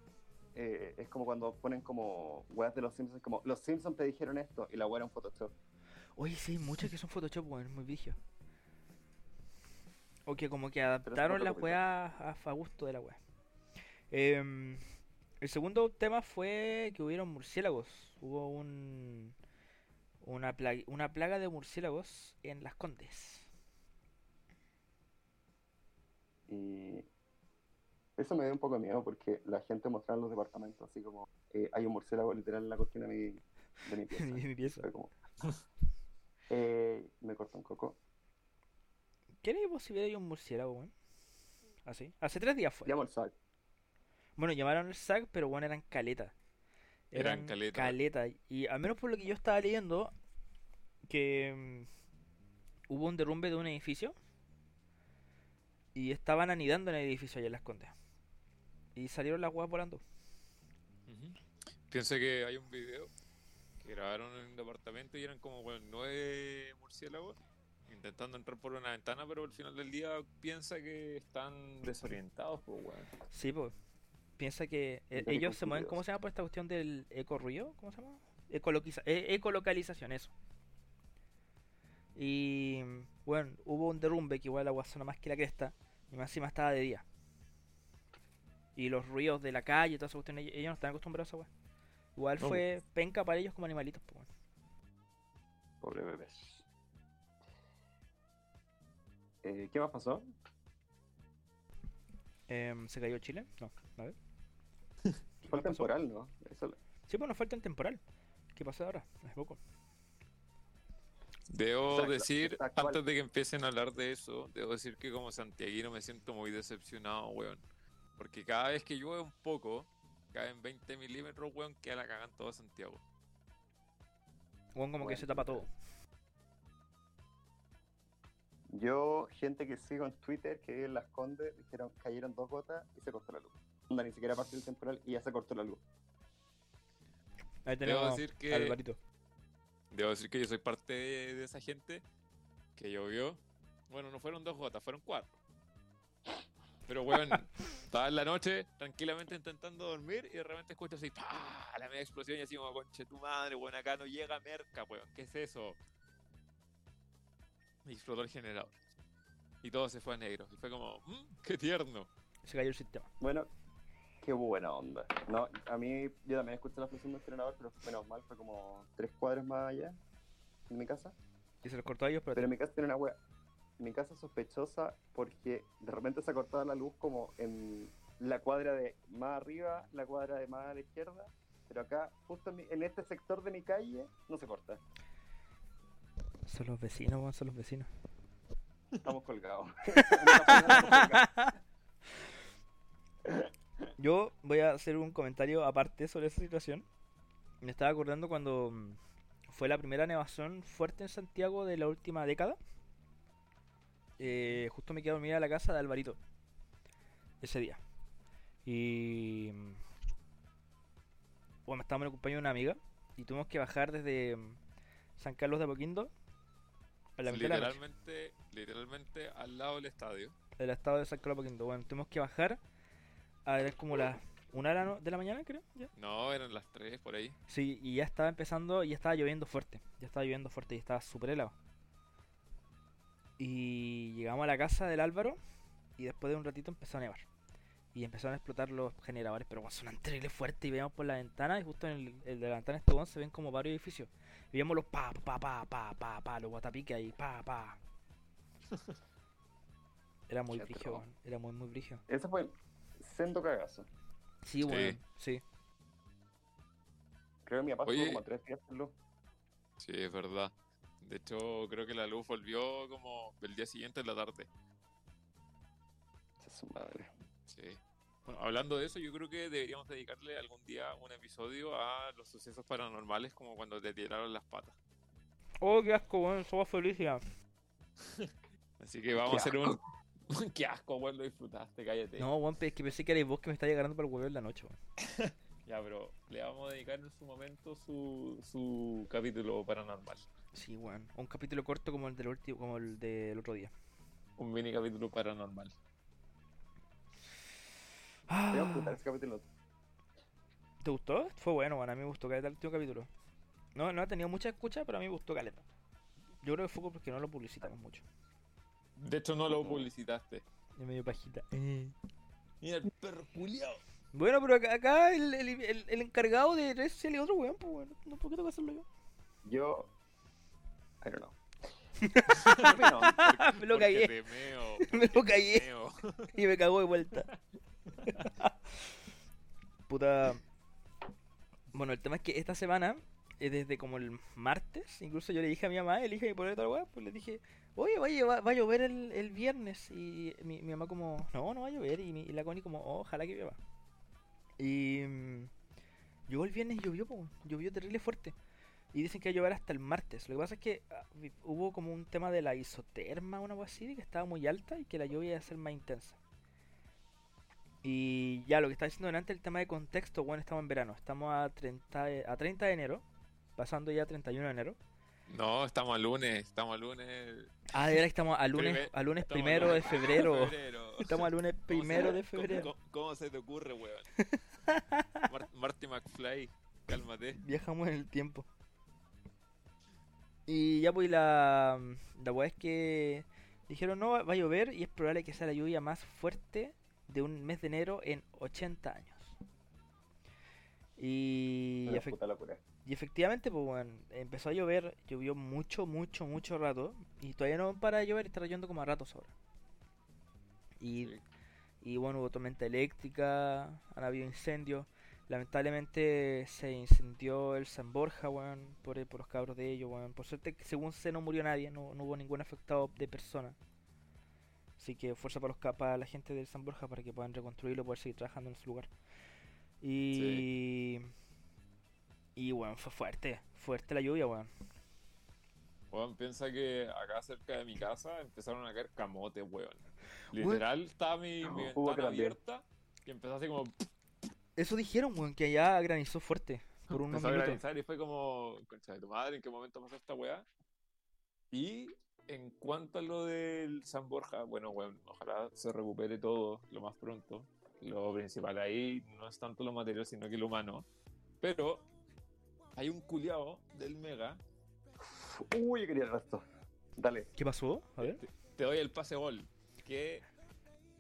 S2: eh, es como cuando ponen como weas de los Simpsons, como los Simpsons te dijeron esto y la wea era un Photoshop.
S3: Oye, sí, hay muchos que son Photoshop, weón, muy vigio. O que como que adaptaron la weá a, a gusto de la weá. Em, el segundo tema fue que hubieron murciélagos. Hubo un una, pla- una plaga de murciélagos en las Condes.
S2: Y eso me dio un poco de miedo porque la gente mostraba en los departamentos así como eh, hay un murciélago literal en la cortina de mi, de mi pieza.
S3: En mi pieza.
S2: Fue como, eh, me cortó un coco.
S3: ¿Qué era posible de un murciélago, weón? Así. Hace tres días fue.
S2: Llamo al SAC.
S3: Bueno, llamaron el SAC, pero bueno, eran caleta.
S1: Eran caleta.
S3: caleta. Y al menos por lo que yo estaba leyendo, que mm, hubo un derrumbe de un edificio y estaban anidando en el edificio allá en Las Condes. Y salieron las huevas volando.
S1: Ujú. Piensa que hay un video que grabaron en un departamento y eran como bueno, nueve murciélagos intentando entrar por una ventana, pero al final del día piensa que están desorientados, pues weón.
S3: Sí, pues. Piensa que eh, ellos se mueven. ¿cómo se llama por esta cuestión del eco-ruido? ¿Cómo se llama? Ecoloquiza- e- ecolocalización, eso. Y bueno, hubo un derrumbe que igual la agua sonó más que la cresta. Y más encima estaba de día. Y los ruidos de la calle y toda esa cuestión, ellos, ellos no están acostumbrados a esa weá. Igual
S1: No,
S3: fue penca para ellos como animalitos, pues. weón.
S2: Pobre bebés. Eh, ¿Qué más pasó?
S3: Em, ¿Se cayó Chile? No, a ver. ¿Qué
S2: Fue
S3: pasó?
S2: temporal, ¿no? Eso,
S3: Sí, bueno, falta en temporal. ¿Qué pasó ahora? Hace poco.
S1: Debo
S2: Exacto,
S1: decir, antes de que empiecen a hablar de eso, debo decir que como santiaguino me siento muy decepcionado, weón. Porque cada vez que llueve un poco, caen 20 milímetros, weón, que la cagan todo Santiago.
S3: Weón, como que se tapa todo.
S2: Yo, gente que sigo en Twitter, que vive en Las Condes, dijeron cayeron dos gotas y se cortó la luz. Onda, ni siquiera partió el temporal y ya se cortó la luz.
S3: Ahí
S1: Debo
S3: tenemos
S1: decir que-
S3: Alvarito.
S1: Debo decir que yo soy parte de, de esa gente que llovió. Bueno, no fueron dos gotas, fueron cuatro. Pero, weón, estaba en la noche tranquilamente intentando dormir y de repente escucho así, ¡pah! La media explosión y así como, conche tu madre, weón, acá no llega merca, weón, ¿qué es eso? Y explotó el generador. Y todo se fue a negro. Y fue como, "Mm, ¡qué tierno!
S3: Se cayó el sistema.
S2: Bueno, qué buena onda. No, a mí, yo también escuché la explosión del generador, pero menos mal, fue como tres cuadras más allá de mi casa.
S3: Y se los cortó a ellos, pero,
S2: Pero en mi casa tiene una wea. Mi casa es sospechosa porque de repente se ha cortado la luz como en la cuadra de más arriba, la cuadra de más a la izquierda. Pero acá, justo en, mi- en este sector de mi calle, no se corta.
S3: Son los vecinos, weón, son los vecinos.
S2: Estamos colgados.
S3: Yo voy a hacer un comentario aparte sobre esa situación. Me estaba acordando cuando mm, fue la primera nevazón fuerte en Santiago de la última década. Eh, justo me quedé a dormir a la casa de Alvarito ese día. Y. mm, Bueno, estábamos en el cumpleaños de una amiga y tuvimos que bajar desde mm, San Carlos de Apoquindo a la mitad de la noche
S1: Literalmente, literalmente al lado del estadio.
S3: del estado de San Carlos. Bueno, tuvimos que bajar a ver como las una de la, no- de la mañana, creo. ¿ya?
S1: No, eran las tres por ahí.
S3: Sí, y ya estaba empezando, y ya estaba lloviendo fuerte. Ya estaba lloviendo fuerte y estaba súper helado. Y llegamos a la casa del Álvaro y después de un ratito empezó a nevar. Y empezaron a explotar los generadores, pero bueno, sonan terrible fuerte y veíamos por la ventana y justo en el, el de la ventana este se ven como varios edificios. Veíamos los pa, pa, pa, pa, pa, pa, los guatapiques ahí, pa, pa. Era muy brillo, era muy, muy brillo.
S2: Ese fue el sendo cagazo.
S3: Sí, weón, sí.
S2: Creo que mi papá
S1: Oye.
S2: estuvo como tres días sin luz.
S1: Sí, es verdad. De hecho, creo que la luz volvió como el día siguiente en la tarde.
S2: Esa es su madre.
S1: Sí. Bueno, hablando de eso, yo creo que deberíamos dedicarle algún día un episodio a los sucesos paranormales, como cuando te tiraron las patas.
S3: Oh, qué asco, weón, somos felices.
S1: Así que vamos
S2: Qué
S1: a hacer un. Qué asco, weón, lo disfrutaste, cállate.
S3: No, weón, es que pensé que erais vos que me estáis agarrando para el huevo en la noche, weón.
S1: Ya, pero le vamos a dedicar en su momento su, su capítulo paranormal.
S3: Sí, weón. Un capítulo corto como el del último, como el del otro día.
S1: Un mini capítulo paranormal.
S2: Voy a
S3: Ah,
S2: ese capítulo.
S3: ¿Te gustó? Fue bueno, weón. A mí me gustó caleta el último capítulo. No, no ha tenido mucha escucha, pero a mí me gustó caleta. Yo creo que fue porque no lo publicitamos mucho.
S1: De hecho, no lo publicitaste.
S3: Es medio pajita. Eh.
S1: Mira el perro culiao.
S3: Bueno, pero acá, acá el, el, el, el encargado de redes sociales es otro weón, pues bueno. No, ¿Por qué tengo que hacerlo yo?
S2: Yo. I don't know.
S3: me lo cagué. Me lo cagué. Y me cagó de vuelta. Puta. Bueno, el tema es que esta semana, eh, desde como el martes, incluso yo le dije a mi mamá, le dije a mi polera tal weá, pues le dije, oye, oye, va, a llover el, el viernes. Y mi, mi mamá como, no, no va a llover. Y, mi- y la Connie como, "Oh, ojalá que llueva. Y mm, llegó el viernes y llovió, po, llovió terrible fuerte. Y dicen que va a llover hasta el martes. Lo que pasa es que ah, hubo como un tema de la isoterma, una cosa así, que estaba muy alta y que la lluvia iba a ser más intensa. Y ya, lo que estaba diciendo delante, el tema de contexto, bueno, estamos en verano, estamos a 30 de, a 30 de enero, pasando ya a 31 de enero.
S1: No, estamos a lunes, estamos a lunes.
S3: Ah, de verdad que estamos a lunes,
S1: Primer-
S3: a lunes
S1: a
S3: primero de febrero.
S1: febrero.
S3: Estamos a lunes
S1: ¿Cómo
S3: primero
S1: se-
S3: de febrero.
S1: ¿Cómo, cómo se te ocurre, weón? Mar- Marty McFly, cálmate.
S3: Viajamos en el tiempo. Y ya pues la, la weá es que dijeron no, va a llover y es probable que sea la lluvia más fuerte de un mes de enero en 80 años. Y, y efectivamente, pues bueno, empezó a llover, llovió mucho, mucho, mucho rato y todavía no para de llover, está lloviendo como a ratos ahora. Y
S1: Sí.
S3: y bueno, hubo tormenta eléctrica, han habido incendios. Lamentablemente se incendió el San Borja, weón, por, por los cabros de ellos, weón. Por suerte, según se no murió nadie, no, no hubo ningún afectado de persona. Así que fuerza para, los, para la gente del San Borja para que puedan reconstruirlo y poder seguir trabajando en su lugar. Y... Y, weón, fue fuerte, fuerte la lluvia, weón.
S1: Weón, piensa que acá cerca de mi casa empezaron a caer camotes, weón. Literal, estaba mi, ventana abierta y empezó así como.
S3: Eso dijeron, weón, que allá granizó fuerte por unos
S1: empezó a
S3: minutos.
S1: granizar y fue como. Concha de tu madre, ¿en qué momento pasó esta weá? Y en cuanto a lo del San Borja, bueno, weón, ojalá se recupere todo lo más pronto. Lo principal ahí no es tanto lo material, sino que lo humano. Pero hay un culiao del Mega.
S2: Uy, yo quería el resto. Dale.
S3: ¿Qué pasó? A ver.
S1: Te, te doy el pase gol. Que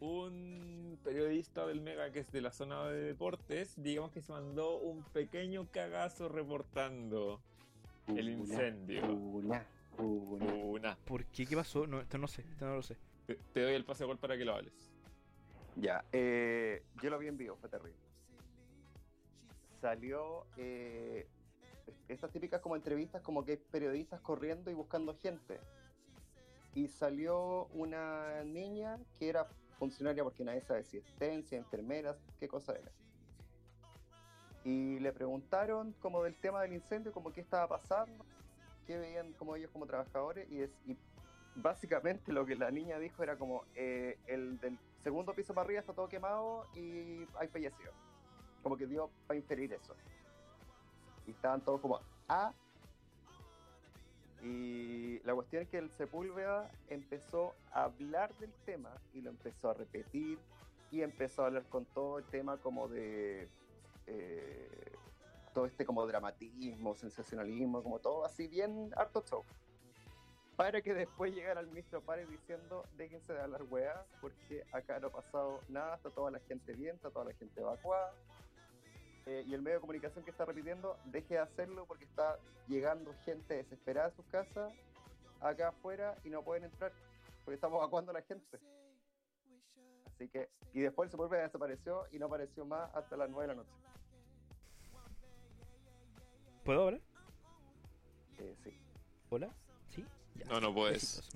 S1: un periodista del Mega que es de la zona de deportes, digamos que se mandó un pequeño cagazo reportando el incendio.
S2: Una. Una.
S3: ¿Por qué? ¿Qué pasó? No, esto no sé, esto no lo sé.
S1: Te, te doy el pase gol para que lo hables.
S2: Ya, eh, yo lo vi en vivo, fue terrible. Salió eh, estas típicas como entrevistas, como que hay periodistas corriendo y buscando gente. Y salió una niña que era funcionaria porque nadie sabe si es tencia, enfermera, qué cosa era. Y le preguntaron como del tema del incendio, como qué estaba pasando, qué veían como ellos como trabajadores y, es, y básicamente lo que la niña dijo era como eh, el del segundo piso para arriba está todo quemado y hay fallecidos. Como que dio para inferir eso. Y estaban todos como, ah. Y la cuestión es que el Sepúlveda empezó a hablar del tema y lo empezó a repetir y empezó a hablar con todo el tema como de eh, todo este como dramatismo, sensacionalismo, como todo así bien harto show para que después llegara el ministro Párez diciendo déjense de hablar weá, porque acá no ha pasado nada, está toda la gente bien, está toda la gente evacuada. Eh, y el medio de comunicación que está repitiendo, deje de hacerlo porque está llegando gente desesperada a sus casas, acá afuera, y no pueden entrar, porque estamos evacuando a la gente. Así que, y después el Sepúlveda desapareció y no apareció más hasta las 9 de la noche.
S3: ¿Puedo hablar?
S2: Eh, sí.
S3: ¿Hola? ¿Sí? Ya.
S1: No, no puedes.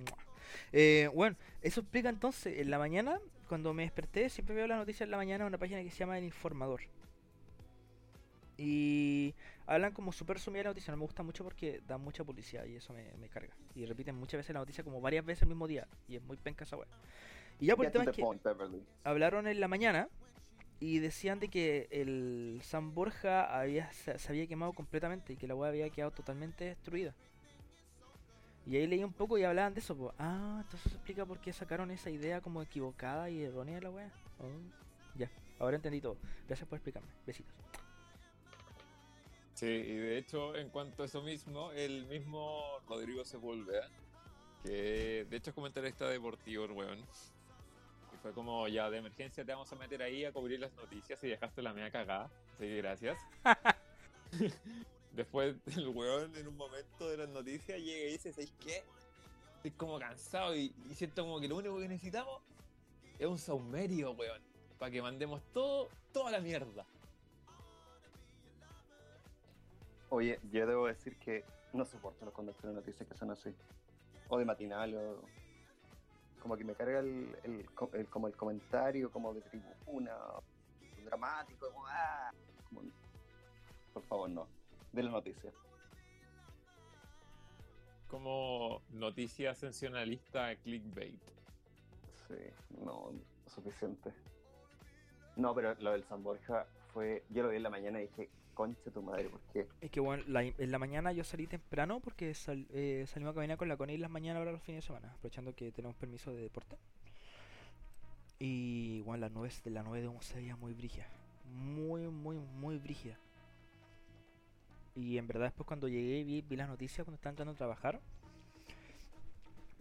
S3: Eh, bueno, eso explica entonces, en la mañana, cuando me desperté, siempre veo las noticias en la mañana en una página que se llama El Informador. Y hablan como súper sumida la noticia, no me gusta mucho porque da mucha publicidad y eso me, me carga. Y repiten muchas veces la noticia como varias veces el mismo día. Y es muy penca esa wea. Y ya por el
S2: Get to
S3: tema es que hablaron en la mañana y decían de que el San Borja había, se, se había quemado completamente y que la wea había quedado totalmente destruida. Y ahí leí un poco y hablaban de eso. po. Ah, entonces explica por qué sacaron esa idea como equivocada y errónea de la wea. Oh, ya, ahora entendí todo. Gracias por explicarme. Besitos.
S1: Sí, y de hecho, en cuanto a eso mismo, el mismo Rodrigo Sepúlveda, que de hecho es comentarista deportivo, el weón, fue como, ya, de emergencia te vamos a meter ahí a cubrir las noticias y dejaste la media cagada, así que gracias. Después el weón en un momento de las noticias llega y dice, ¿sabes qué? Estoy como cansado y, y siento como que lo único que necesitamos es un saumerio, weón, para que mandemos todo, toda la mierda.
S2: Oye, yo debo decir que no soporto los conductores de noticias que son así. O de matinal, o como que me carga el, el el- como el comentario como de tribuna, dramático, como, ah, como- por favor, no. De la noticia.
S1: como noticia sensacionalista clickbait.
S2: Sí, no, suficiente. No, pero lo del San Borja fue. Yo lo vi en la mañana y dije, concha tu madre, ¿por qué?
S3: Es que bueno, en la mañana yo salí temprano porque sal- eh, salimos a caminar con la Connie las mañanas ahora los fines de semana, aprovechando que tenemos permiso de deporte. Y bueno, las nubes de la nube de humo se veía muy brígida. Muy, muy, muy brígida. Y en verdad después cuando llegué vi, vi las noticias cuando estaba entrando a trabajar.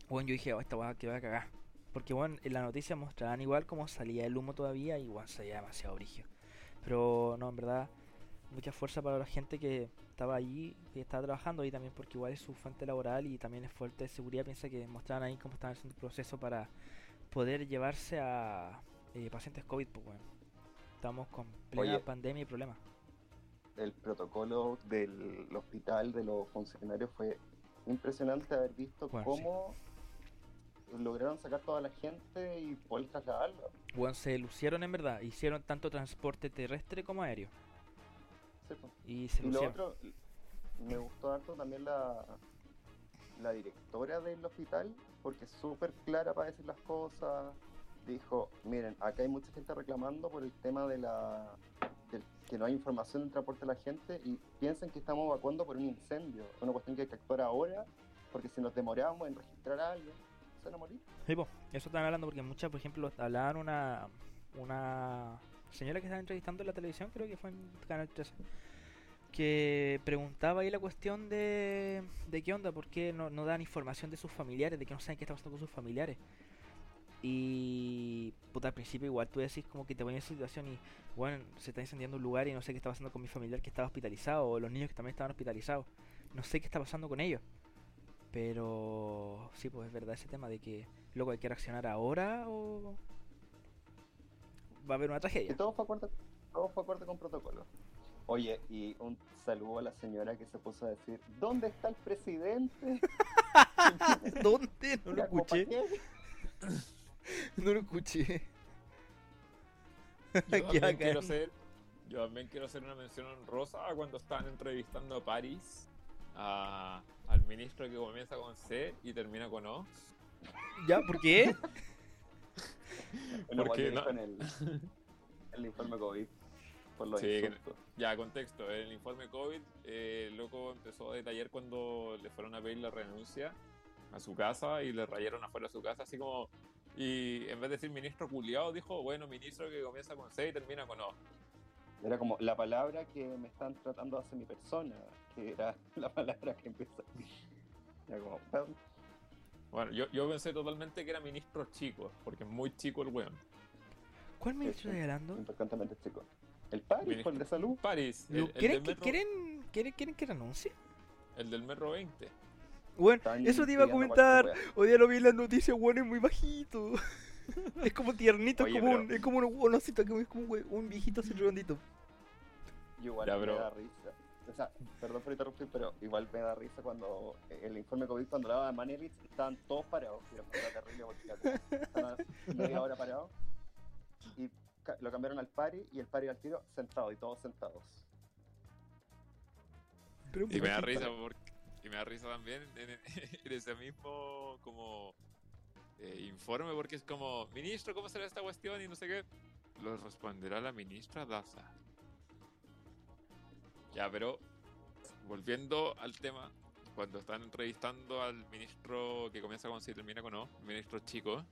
S3: Bueno, yo dije, oh, esta weá que va a cagar. Porque bueno, en la noticia mostraban igual como salía el humo todavía y bueno, se veía demasiado brígido. Pero no, en verdad, mucha fuerza para la gente que estaba allí, que estaba trabajando ahí también, porque igual es su fuente laboral y también es fuerte de seguridad. Piensa que mostraban ahí cómo estaban haciendo el proceso para poder llevarse a eh, pacientes COVID, pues bueno. Estamos con plena
S2: Oye.
S3: pandemia y problemas.
S2: el protocolo del hospital, de los funcionarios, fue impresionante haber visto
S3: Bueno,
S2: cómo lograron sacar toda la gente y poder trasladarla.
S3: Weón, se lucieron en verdad. Hicieron tanto transporte terrestre como aéreo.
S2: Sí.
S3: Y se
S2: Y lo otro, me gustó harto también la, la directora del hospital, porque es súper clara para decir las cosas. Dijo, miren, acá hay mucha gente reclamando por el tema de la del que no hay información del transporte de la gente y piensen que estamos evacuando por un incendio. Es una cuestión que hay que actuar ahora, porque si nos demoramos en registrar a alguien, se van a morir.
S3: Sí, po, eso estaban hablando porque muchas, por ejemplo, hablaban una una señora que estaba entrevistando en la televisión, creo que fue en Canal 13, que preguntaba ahí la cuestión de, de qué onda, por qué no, no dan información de sus familiares, de que no saben qué está pasando con sus familiares. Y puta, al principio igual tú decís como que te pones en situación y bueno, se está incendiando un lugar y no sé qué está pasando con mi familiar que estaba hospitalizado o los niños que también estaban hospitalizados. No sé qué está pasando con ellos. Pero sí, pues es verdad ese tema de que luego hay que reaccionar ahora o va a haber una
S2: Y
S3: tragedia.
S2: todo fue acorde, todo fue acorde con protocolo. Oye, y un saludo a la señora que se puso a decir, ¿dónde está el presidente?
S3: ¿Dónde? No lo
S2: Ya, como, ¿pa'
S3: escuché. No lo escuché.
S1: Yo también, quiero hacer, yo también quiero hacer una mención honrosa a cuando estaban entrevistando a París, a- al ministro que comienza con C y termina con O.
S3: ¿Ya? ¿Por qué?
S1: Porque no-
S2: en el, el informe COVID, por los
S1: Sí. Ya, contexto. En el informe COVID, eh, el loco empezó a detallar cuando le fueron a pedir la renuncia a su casa y le rayaron afuera de su casa, así como. Y en vez de decir ministro culiado, dijo, bueno, ministro que comienza con C y termina con O.
S2: Era como la palabra que me están tratando hacia mi persona, que era la palabra que empezó. Era como.
S1: Bueno, yo, yo pensé totalmente que era ministro chico, porque es muy chico el weón.
S3: ¿Cuál ministro está hablando?
S2: importantemente chico. El PARI,
S1: Ministro.
S2: el de salud.
S1: París, el, el
S3: ¿Quieren,
S1: metro,
S3: ¿quieren, quieren, quieren que renuncie?
S1: el del metro 20.
S3: Bueno,
S2: Están
S3: eso te iba a comentar. Hoy día lo vi en las noticias, weón, es muy bajito. es como tiernito, es
S2: Oye,
S3: como
S2: pero-
S3: un, es como un, un osito, que es como un, un viejito así redondito.
S2: Igual
S1: Ya,
S2: me da risa. O sea, perdón por interrumpir, pero igual me da risa cuando el informe COVID, cuando hablaba de Manelich, estaban todos parados. Y era terrible porque estaban media hora parados. Y ca- lo cambiaron al pari y el pari al tiro sentado y todos sentados.
S1: Y me da risa porque, y me da risa también en, en ese mismo como eh, informe porque es como, ministro, ¿cómo será esta cuestión? Y no sé qué. Lo responderá la ministra Daza. Ya, pero volviendo al tema, cuando están entrevistando al ministro que comienza con y termina con O, el ministro chico,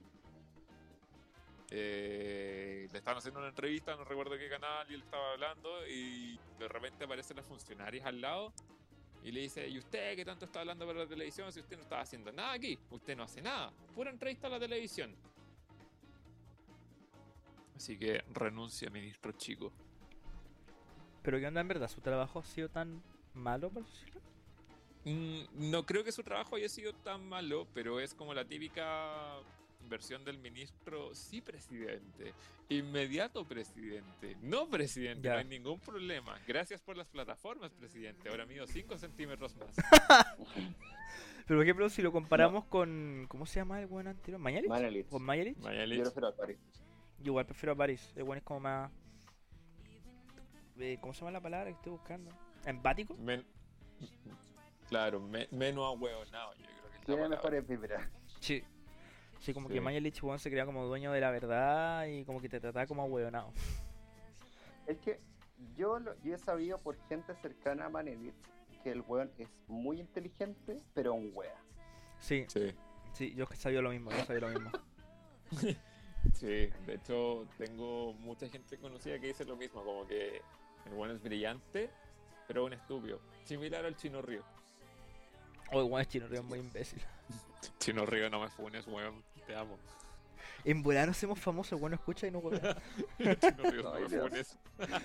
S1: eh, le estaban haciendo una entrevista, no recuerdo qué canal, y él estaba hablando, y de repente aparecen las funcionarias al lado y le dice, ¿y usted qué tanto está hablando para la televisión si usted no está haciendo nada aquí? Usted no hace nada, pura entrevista a la televisión. Así que renuncia, ministro chico.
S3: Pero qué onda en verdad, su trabajo ha sido tan malo, por decirlo.
S1: Mm, No creo que su trabajo haya sido tan malo, pero es como la típica versión del ministro, sí presidente, inmediato presidente, no presidente,
S3: Ya.
S1: no hay ningún problema. Gracias por las plataformas, presidente. Ahora mido 5 centímetros más.
S3: Pero por ejemplo, si lo comparamos con. ¿Cómo se llama el buen anterior? ¿Mañalich? ¿Con Mañalich?
S2: Yo prefiero al pari.
S3: Yo igual prefiero a París. El buen es como más. Eh, ¿Cómo se llama la palabra que estoy buscando? ¿Empático?
S1: Men- claro, me- menos ahueonado, yo creo que es la
S2: Tiene
S1: palabra.
S2: mejores vibras.
S3: Sí. Sí, como
S1: Sí.
S3: que Mañalich weón, se crea como dueño de la verdad y como que te trata como hueonado.
S2: Es que yo, lo- yo he sabido por gente cercana a Manelich que el weón es muy inteligente, pero un wea.
S3: Sí,
S1: Sí,
S3: sí, yo sabía lo mismo, yo sabía lo mismo.
S1: sí. De hecho, tengo mucha gente conocida que dice lo mismo, como que el bueno es brillante, pero un estúpido. Similar al Chino Río.
S3: O el weón es chino, Río es muy imbécil.
S1: Chino Río, no me funes, weón. Te amo.
S3: En volar nos hacemos famosos, el weón no escucha y no huevea.
S1: Chino Río, no me
S2: Dios.
S1: funes.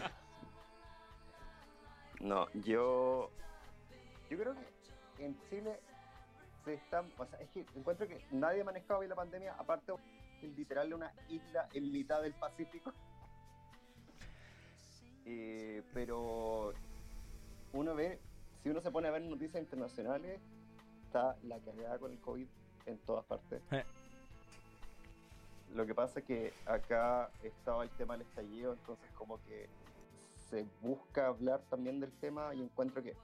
S2: No, yo. Yo creo que en Chile se están. O sea, es que encuentro que nadie ha manejado bien la pandemia, aparte de literal una isla en mitad del Pacífico. Eh, pero uno ve, si uno se pone a ver noticias internacionales, está la cagada con el COVID en todas partes.
S3: Eh.
S2: Lo que pasa es que acá estaba el tema del estallido, entonces como que se busca hablar también del tema y encuentro que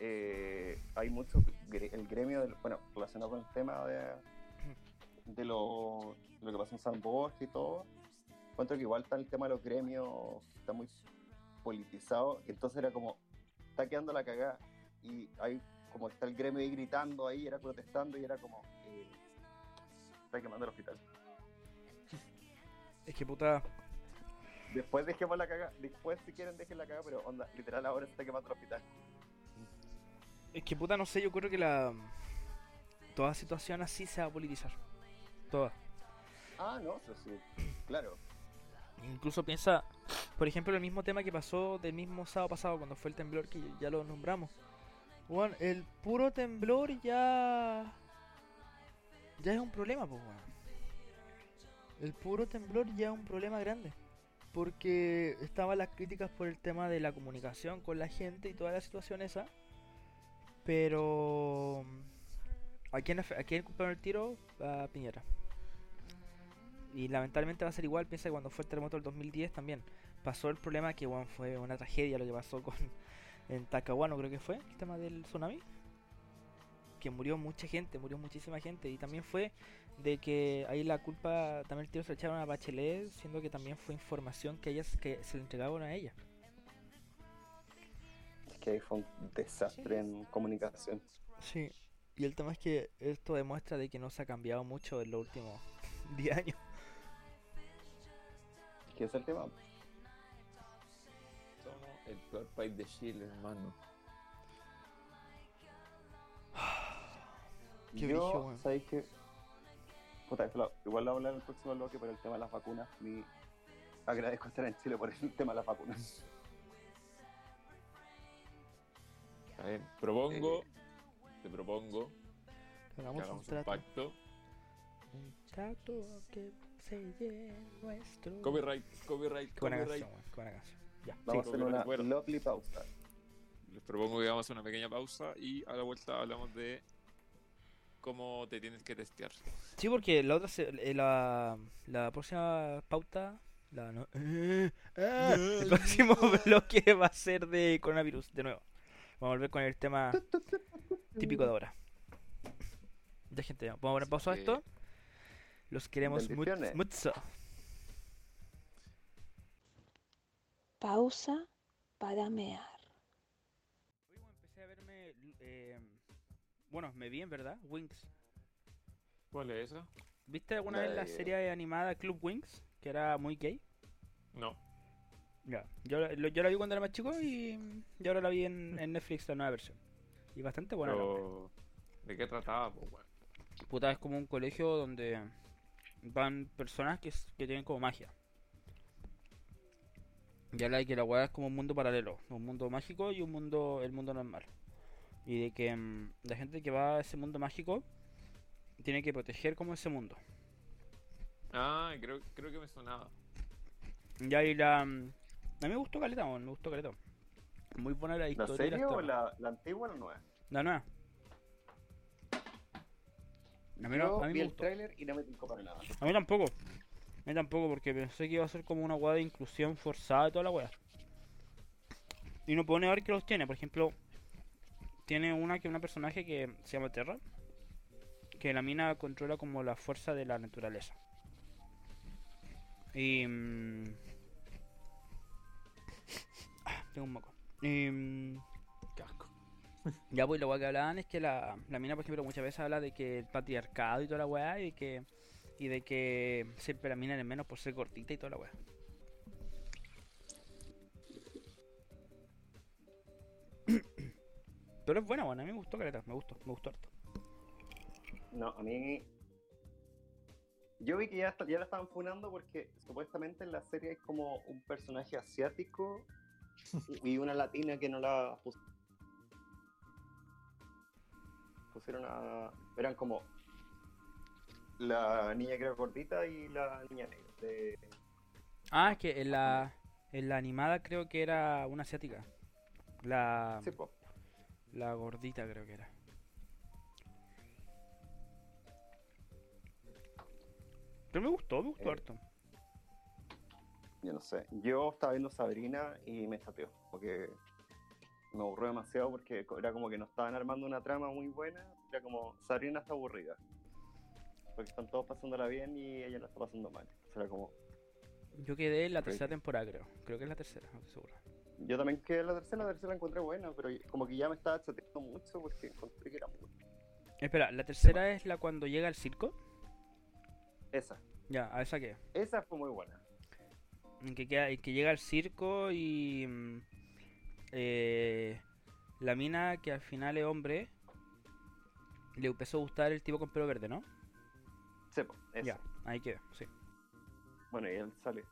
S2: eh, hay mucho, el gremio, del, bueno, relacionado con el tema de, de lo, lo que pasó en San Borja y todo, encuentro que igual está el tema de los gremios, está muy politizado, entonces era como, está quedando la cagada y hay como está el gremio ahí gritando ahí, era protestando y era como, eh, está quemando el hospital.
S3: Es que puta.
S2: Después dejemos la cagada, después si quieren dejen la cagada, pero onda, literal ahora se está quemando el hospital.
S3: Es que puta, no sé, yo creo que la. Toda situación así se va a politizar. Toda.
S2: Ah, no, eso sí, claro.
S3: Incluso piensa, por ejemplo, el mismo tema que pasó del mismo sábado pasado cuando fue el temblor que ya lo nombramos. Bueno, el puro temblor ya. Ya es un problema, pues, weón. El puro temblor ya es un problema grande. Porque estaban las críticas por el tema de la comunicación con la gente y toda la situación esa. Pero. ¿A quién, a quién culparon el tiro? A Piñera. Y lamentablemente va a ser igual, piensa que cuando fue el terremoto del 2010 también pasó el problema que bueno, fue una tragedia lo que pasó con en Talcahuano creo que fue el tema del tsunami que murió mucha gente, murió muchísima gente y también fue de que ahí la culpa también el tiro se le echaron a Bachelet, siendo que también fue información que ellas que se le entregaban a ella.
S2: Es que ahí fue un desastre en comunicación.
S3: Sí. Y el tema es que esto demuestra de que no se ha cambiado mucho en los últimos 10 años.
S2: ¿Qué es el tema?
S1: El peor país de Chile, hermano.
S3: Qué
S2: Yo,
S3: brillo, weón.
S2: ¿sabéis qué? Puta, igual lo voy a hablar en el próximo bloque, pero el tema de las vacunas, mi... agradezco estar en Chile por el tema de las vacunas.
S1: A ver, propongo, te propongo
S3: Que
S1: que
S3: hagamos un
S1: hagamos un
S3: trato.
S1: pacto.
S3: Un trato que selle nuestro.
S1: Copyright, copyright,
S3: Qué buena
S1: copyright.
S3: canción, buena canción. Ya.
S2: Vamos
S1: Sí,
S2: a hacer una
S1: bueno.
S2: lovely pausa.
S1: Les propongo que hagamos una pequeña pausa y a la vuelta hablamos de cómo te tienes que testear.
S3: Sí, porque la otra se- eh, la, la próxima pauta la no- eh, ah, el próximo bloque va a ser de coronavirus de nuevo. Vamos a volver con el tema típico de ahora. Ya gente, vamos a poner pausa a esto. Los queremos mucho.
S5: Pausa para mear.
S3: Empecé a verme, eh, bueno, me vi en verdad, Wings.
S1: ¿Cuál es esa?
S3: ¿Viste alguna
S2: La
S3: vez la serie animada Club Wings? Que era muy gay.
S1: No.
S3: Ya, yo, la- lo- yo la vi cuando era más chico y, y ahora la vi en, en Netflix, la nueva versión. Y bastante buena.
S1: Pero, ¿De qué trataba? Pues, weón?
S3: Puta, es como un colegio donde van personas que tienen como magia. Y habla de que la weá es como un mundo paralelo, un mundo mágico y un mundo, el mundo normal. Y de que mm, la gente que va a ese mundo mágico tiene que proteger como ese mundo.
S1: Ah, creo, creo que me sonaba.
S3: Y ahí la... mm, A mí me gustó Caleta, me gustó Caleta. Muy buena la
S2: ¿La
S3: historia. y
S2: serie o la, la antigua o la nueva?
S3: La nueva. A mí, no- a mí
S2: vi
S3: me
S2: el
S3: gustó.
S2: tráiler y no me para nada.
S3: A mí tampoco. Tampoco, porque pensé que iba a ser como una weá de inclusión forzada y toda la weá. Y no puedo negar que los tiene. Por ejemplo, tiene una que una personaje que se llama Terra. Que la mina controla como la fuerza de la naturaleza. Y. mm, ah, tengo un moco. Y. mm, ya, pues lo que hablaban es que la, la mina, por ejemplo, muchas veces habla de que el patriarcado y toda la weá, y que, y de que siempre la mina es menos por ser cortita y toda la weá. Pero es buena, bueno, a mí me gustó Caleta, me gustó, me gustó harto.
S2: No, a mí. Yo vi que ya, ya la estaban funando porque supuestamente en la serie hay como un personaje asiático y una latina que no la pus- pusieron a. Eran como la niña que era gordita y la niña negra. de-
S3: Ah, es que en la, en la animada creo que era una asiática. La,
S2: Sí, po.
S3: la gordita creo que era. Pero me gustó, me gustó
S2: Eh,
S3: harto.
S2: Yo no sé. Yo estaba viendo Sabrina y me chateó. Porque me aburrió demasiado porque era como que no estaban armando una trama muy buena. Era como, Sabrina está aburrida. Porque están todos pasándola bien y ella la está pasando mal. O sea, era como,
S3: Yo quedé en la tercera temporada, creo. Creo que es la tercera, no estoy seguro.
S2: yo también quedé en la tercera, la tercera la encontré buena, pero como que ya me estaba chateando mucho porque encontré que era muy...
S3: Espera, ¿la tercera es la cuando llega al circo?
S2: Esa.
S3: Ya, ¿a esa qué?
S2: Esa fue muy buena.
S3: En que, queda- que llega al circo y. mm, eh, la mina, que al final es hombre, le empezó a gustar el tipo con pelo verde, ¿no?
S2: Sí, po, esa.
S3: Ya, ahí queda, sí.
S2: Bueno, y él sale.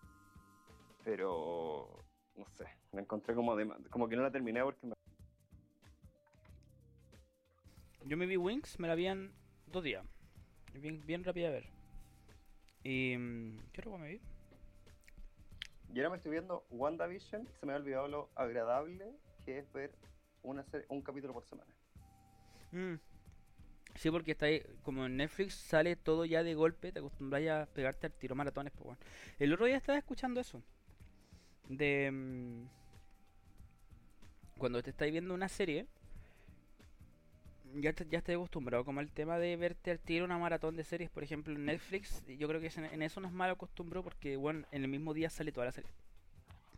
S2: Pero no sé, la encontré como de, como que no la terminé porque me...
S3: Yo me vi Wings, me la vi en dos días. Bien, bien rápida de ver. Y. mm, ¿Qué cosa me vi?
S2: Y ahora me estoy viendo WandaVision y se me ha olvidado lo agradable que es ver una serie, un capítulo por semana.
S3: Mm. Sí, porque está ahí, como en Netflix sale todo ya de golpe, te acostumbras a pegarte al tiro maratones, pues bueno. El otro día estaba escuchando eso. De mm, cuando te estáis viendo una serie, ya te, ya estás acostumbrado como al tema de verte al tiro una maratón de series, por ejemplo en Netflix, yo creo que en, en eso nos mal acostumbro porque bueno, en el mismo día sale toda la serie.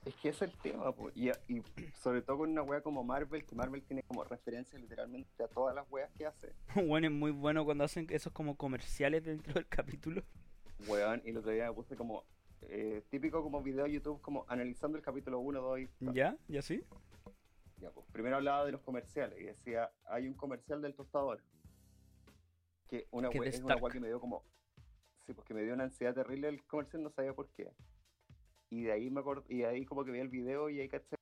S2: Es que ese es el tema, po, y, y sobre todo con una wea como Marvel, que Marvel tiene como referencia literalmente a todas las weas que hace.
S3: bueno, es muy bueno cuando hacen esos como comerciales dentro del capítulo.
S2: Weón, y el otro día me puse como eh, típico como video de YouTube, como analizando el capítulo 1, 2 y.
S3: ¿Ya? ¿Ya sí?
S2: Ya, pues, primero hablaba de los comerciales y decía, hay un comercial del tostador. Que una wea- es una weá que me dio como. Sí, pues que me dio una ansiedad terrible el comercial, no sabía por qué. Y de ahí me acuerdo, y de ahí como que vi el video y ahí caché.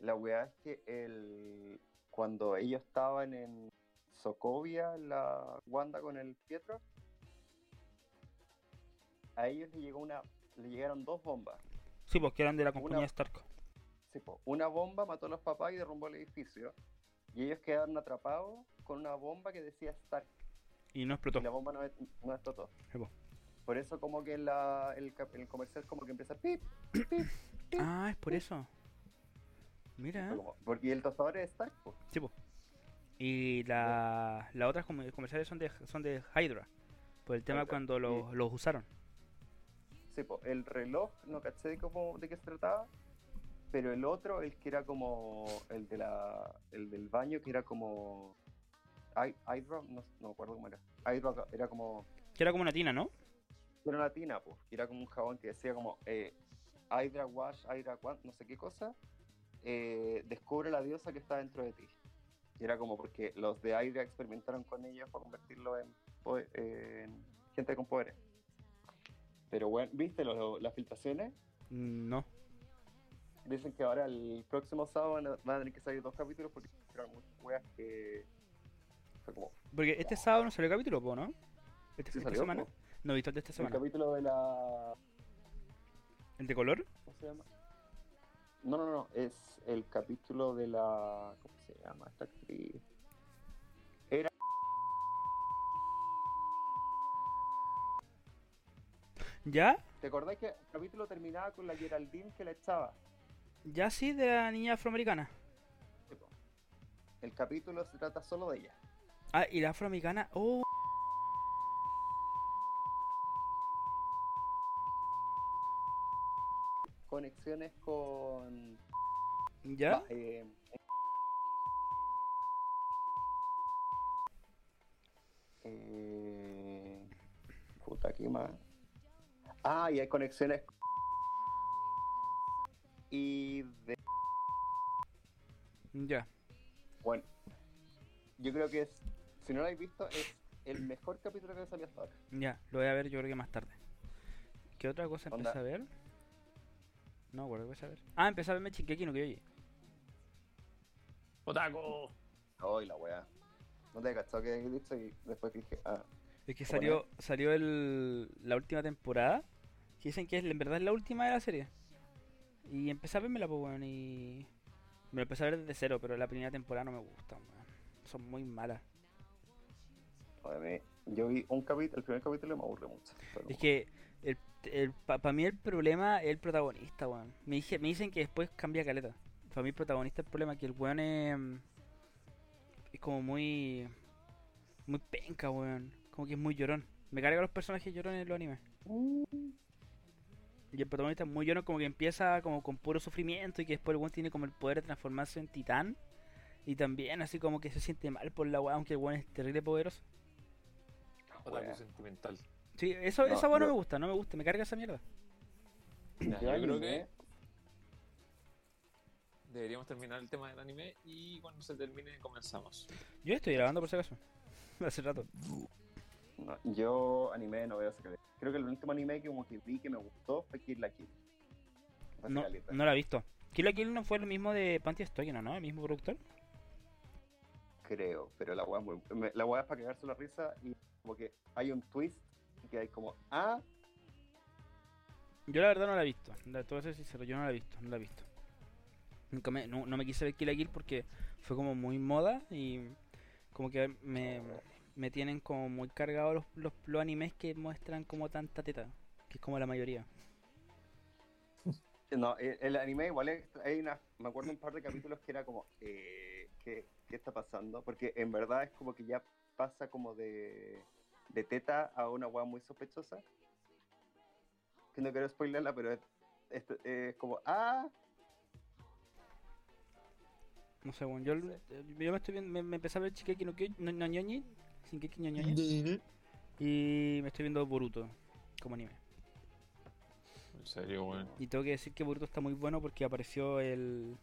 S2: La weá es que el cuando ellos estaban en Sokovia, la Wanda con el Pietro, a ellos le llegó una, le llegaron dos bombas.
S3: Sí, pues que eran de la
S2: Una-
S3: compañía Stark.
S2: Sí, po. una bomba mató a los papás y derrumbó el edificio. Y ellos quedaron atrapados con una bomba que decía Stark.
S3: Y no explotó.
S2: Y la bomba no, no explotó.
S3: Sí.
S2: Por eso como que la, el, el comercial como que empieza pip, pip, pip.
S3: Ah, es por eso. Mira.
S2: Como- porque el tostador es Stark.
S3: Sí, po. Y la, las otras comer- comerciales son de, son de Hydra. Por el tema
S2: Hydra,
S3: cuando los, los usaron.
S2: Sí, po. el reloj no caché de, cómo, de qué se trataba. Pero el otro, el que era como el de la el del baño, que era como Hy- Hydra, no, no me acuerdo cómo era. Hydra era como
S3: Que era como una tina, ¿no?
S2: Era una tina, pues, que era como un jabón que decía como eh, Hydra Wash, Hydra no sé qué cosa, eh, descubre la diosa que está dentro de ti. Y era como porque los de Hydra experimentaron con ellos para convertirlo en, gente con poderes. Pero bueno, ¿viste lo- las filtraciones?
S3: Mm, No.
S2: Dicen que ahora el próximo sábado van a, tener que salir dos capítulos porque hicieron muchas weas que fue como
S3: Porque este sábado no salió el capítulo, po, ¿no? Este,
S2: Sí
S3: esta
S2: salió,
S3: semana.
S2: po.
S3: No he visto el de esta
S2: el
S3: semana.
S2: capítulo de la
S3: ¿El de color?
S2: ¿Cómo se llama? No, no, no, es el capítulo de la. ¿Cómo se llama esta actriz? Era.
S3: ¿Ya?
S2: ¿Te acordás que el capítulo terminaba con la Geraldine que la echaba?
S3: Ya sí, de la niña afroamericana.
S2: El capítulo se trata solo de ella.
S3: Ah, y la afroamericana. Oh,
S2: Conexiones con.
S3: ¿ya?
S2: eh, eh, puta, ¿qué más? Ah, y hay conexiones. Y de.
S3: Ya.
S2: Bueno, yo creo que es, si no lo habéis visto, es el mejor capítulo que ha salido hasta ahora.
S3: Ya, lo voy a ver yo creo que más tarde. ¿Qué otra cosa
S2: Onda.
S3: empecé a ver? No, me acuerdo, empecé a ver. Ah, empecé a verme Shingeki no Kyoji.
S1: ¡Otaco!
S2: Ay, la weá. No te he cachado que he dicho y después dije, ah,
S3: Es que
S2: ¿Cómo
S3: salió, salió el, la última temporada. Que dicen que es, en verdad es la última de la serie. Y empecé a vermela, pues, weón. Y Me lo empecé a ver desde cero, pero la primera temporada no me gusta, weón. Son muy malas.
S2: A mí, yo vi un capítulo, el primer capítulo me aburre mucho. pero-
S3: Es que el, el, para mí el problema es el protagonista, weón. Me, dije, me dicen que después cambia caleta. Para mí el protagonista el problema es que el weón es, mm, es como muy muy penca, weón. Como que es muy llorón. Me carga los personajes llorones en los animes. Y el protagonista es muy llorón, como que empieza como con puro sufrimiento y que después el weón tiene como el poder de transformarse en titán. Y también así como que se siente mal por la weá, aunque el weón es terrible poderoso.
S1: Otaku sentimental.
S3: Sí, eso,
S2: No,
S3: esa weá no me gusta, no me gusta, me carga esa mierda.
S1: Ya,
S2: Yo
S1: creo que deberíamos terminar el tema del anime y cuando se termine comenzamos.
S3: Yo estoy grabando por si acaso. Hace rato.
S2: no, yo anime no veo ese caleta. Creo que el último anime que como que vi que me gustó fue Kill la Kill.
S3: No,
S2: caleta.
S3: no la he visto. Kill la Kill no fue lo mismo de Panty Story, ¿no? ¿no? El mismo productor.
S2: Creo, pero la weá es muy... La weá es para cagarse la risa y como que hay un twist y que hay como, ah,
S3: Yo la verdad no la he visto. La, te voy a ser sincero, yo no la he visto, no la he visto. Nunca me, no, no me quise ver Kill la Kill porque fue como muy moda y como que me, me tienen como muy cargados los, los, los animes que muestran como tanta teta. Que es como la mayoría.
S2: No, el, el anime igual es, hay una, me acuerdo un par de capítulos que era como, eh, ¿qué, qué está pasando? Porque en verdad es como que ya pasa como de, de teta a una weá muy sospechosa. Que no quiero spoilerla, pero es, es, es como, ah,
S3: No sé, bueno, yo, yo me estoy viendo, me, me empecé a ver Shingeki no, no, no Ñoñi, Shingeki no Ñoñi, y me estoy viendo Boruto como anime.
S1: En serio, bueno.
S3: Y tengo que decir que Boruto está muy bueno porque apareció el,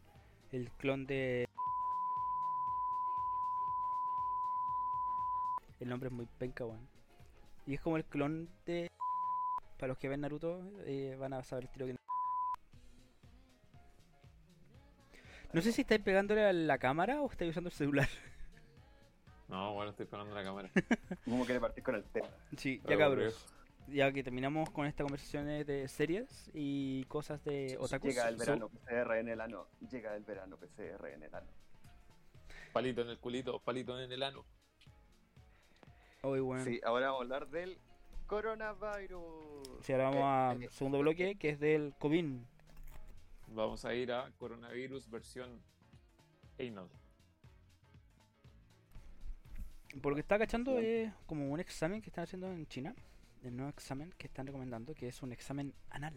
S3: el clon de... El nombre es muy penca, weón. Y es como el clon de... Para los que ven Naruto, eh, van a saber el tiro que... No sé si estáis pegándole a la cámara o estáis usando el celular.
S1: No, bueno, estoy pegando la cámara.
S2: como quiere partir con el tema.
S3: Sí, ya cabros. Ya que terminamos con esta conversación de series y cosas de otaku.
S2: Llega el verano PCR en el ano, llega el verano PCR en el ano.
S1: Palito en el culito, palito en el ano.
S3: Hoy, bueno.
S2: Sí, ahora vamos a hablar del coronavirus.
S3: Sí, ahora vamos
S2: Eh,
S3: al
S2: eh,
S3: segundo bloque que es del COVID.
S1: Vamos a ir a coronavirus versión anal.
S3: Por lo que está cachando es como un examen que están haciendo en China. El nuevo examen que están recomendando, que es un examen anal.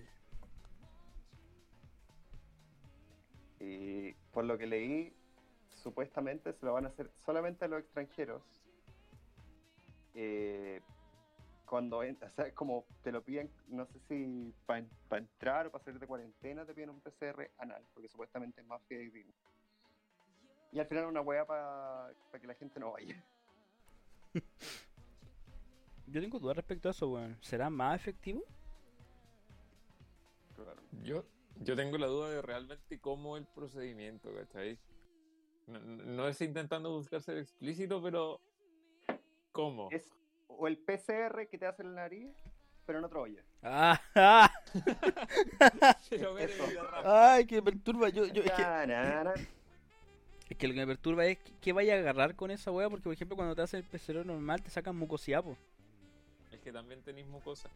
S2: Y por lo que leí, supuestamente se lo van a hacer solamente a los extranjeros. Eh, cuando, en- o sea, como te lo piden, no sé si para entrar o para salir de cuarentena te piden un PCR anal, porque supuestamente es más fidedigno. Y al final una hueá para que la gente no vaya.
S3: Yo tengo dudas respecto a eso, weón. ¿Será más efectivo?
S2: Claro.
S1: Yo, yo tengo la duda de realmente cómo el procedimiento, ¿cachai? No, no es intentando buscar ser explícito, pero ¿cómo?
S2: Es o el PCR que te hace en la nariz, pero en otro olla.
S3: ¡Ah! ah. ¡Ay, que me perturba! Yo, yo, es, que, es que lo que me perturba es que, que vaya a agarrar con esa weá, porque por ejemplo cuando te hacen el PCR normal te sacan mucosidad, po.
S1: Es que también tenéis mucosa.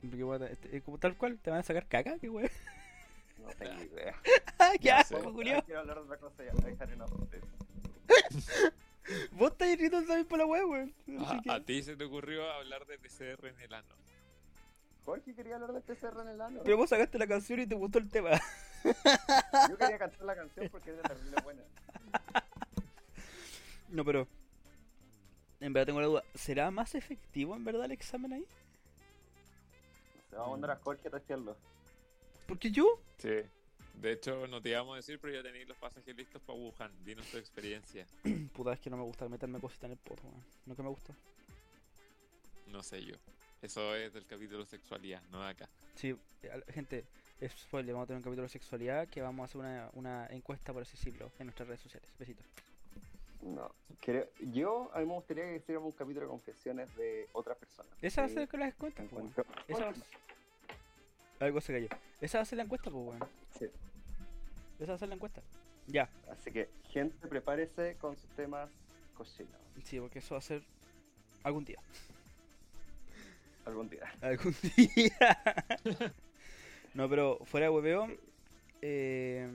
S3: Porque, weá, te- te- como tal cual, te van a sacar caca, qué weá.
S2: No tengo idea.
S3: ¡Ay, qué
S1: Ya
S3: asco, culiao!
S2: ah, Quiero hablar de otra cosa ya. Dejaré una parte.
S3: Vos estás riendo también por la weá, weón. Así
S1: A,
S3: que-
S1: a ti se te ocurrió hablar de PCR en el ano.
S2: Jorge quería hablar de PCR en el ano.
S3: Pero vos sacaste la canción y te gustó el tema.
S2: Yo quería cantar la canción porque era terrible buena.
S3: No, pero. En verdad tengo la duda. ¿Será más efectivo en verdad el examen ahí?
S2: Se va a mandar a Jorge a testearlo.
S3: Porque yo.
S1: Sí. De hecho, no te íbamos a decir, pero ya tenéis los pasajes listos para Wuhan. Dinos tu experiencia.
S3: Puta, es que no me gusta meterme cositas en el poto, weón. No que me gusta.
S1: No sé yo. Eso es del capítulo sexualidad, no de acá.
S3: Sí, gente, es spoiler, vamos a tener un capítulo de sexualidad que vamos a hacer una, una encuesta, por así decirlo, en nuestras redes sociales. Besitos.
S2: No. Creo, yo, a mí me gustaría que hiciéramos un capítulo de confesiones de otras personas.
S3: Esa va a ser con las cuentas, Esa va a- Algo se cayó. Esa va a ser la encuesta, pues, weón.
S2: Sí.
S3: Esa a ser la encuesta. Ya.
S2: Así que, gente, prepárese con sus temas cochinos
S3: Sí, porque eso va a ser algún día.
S2: algún día.
S3: Algún día. no, pero fuera de hueveo, eh,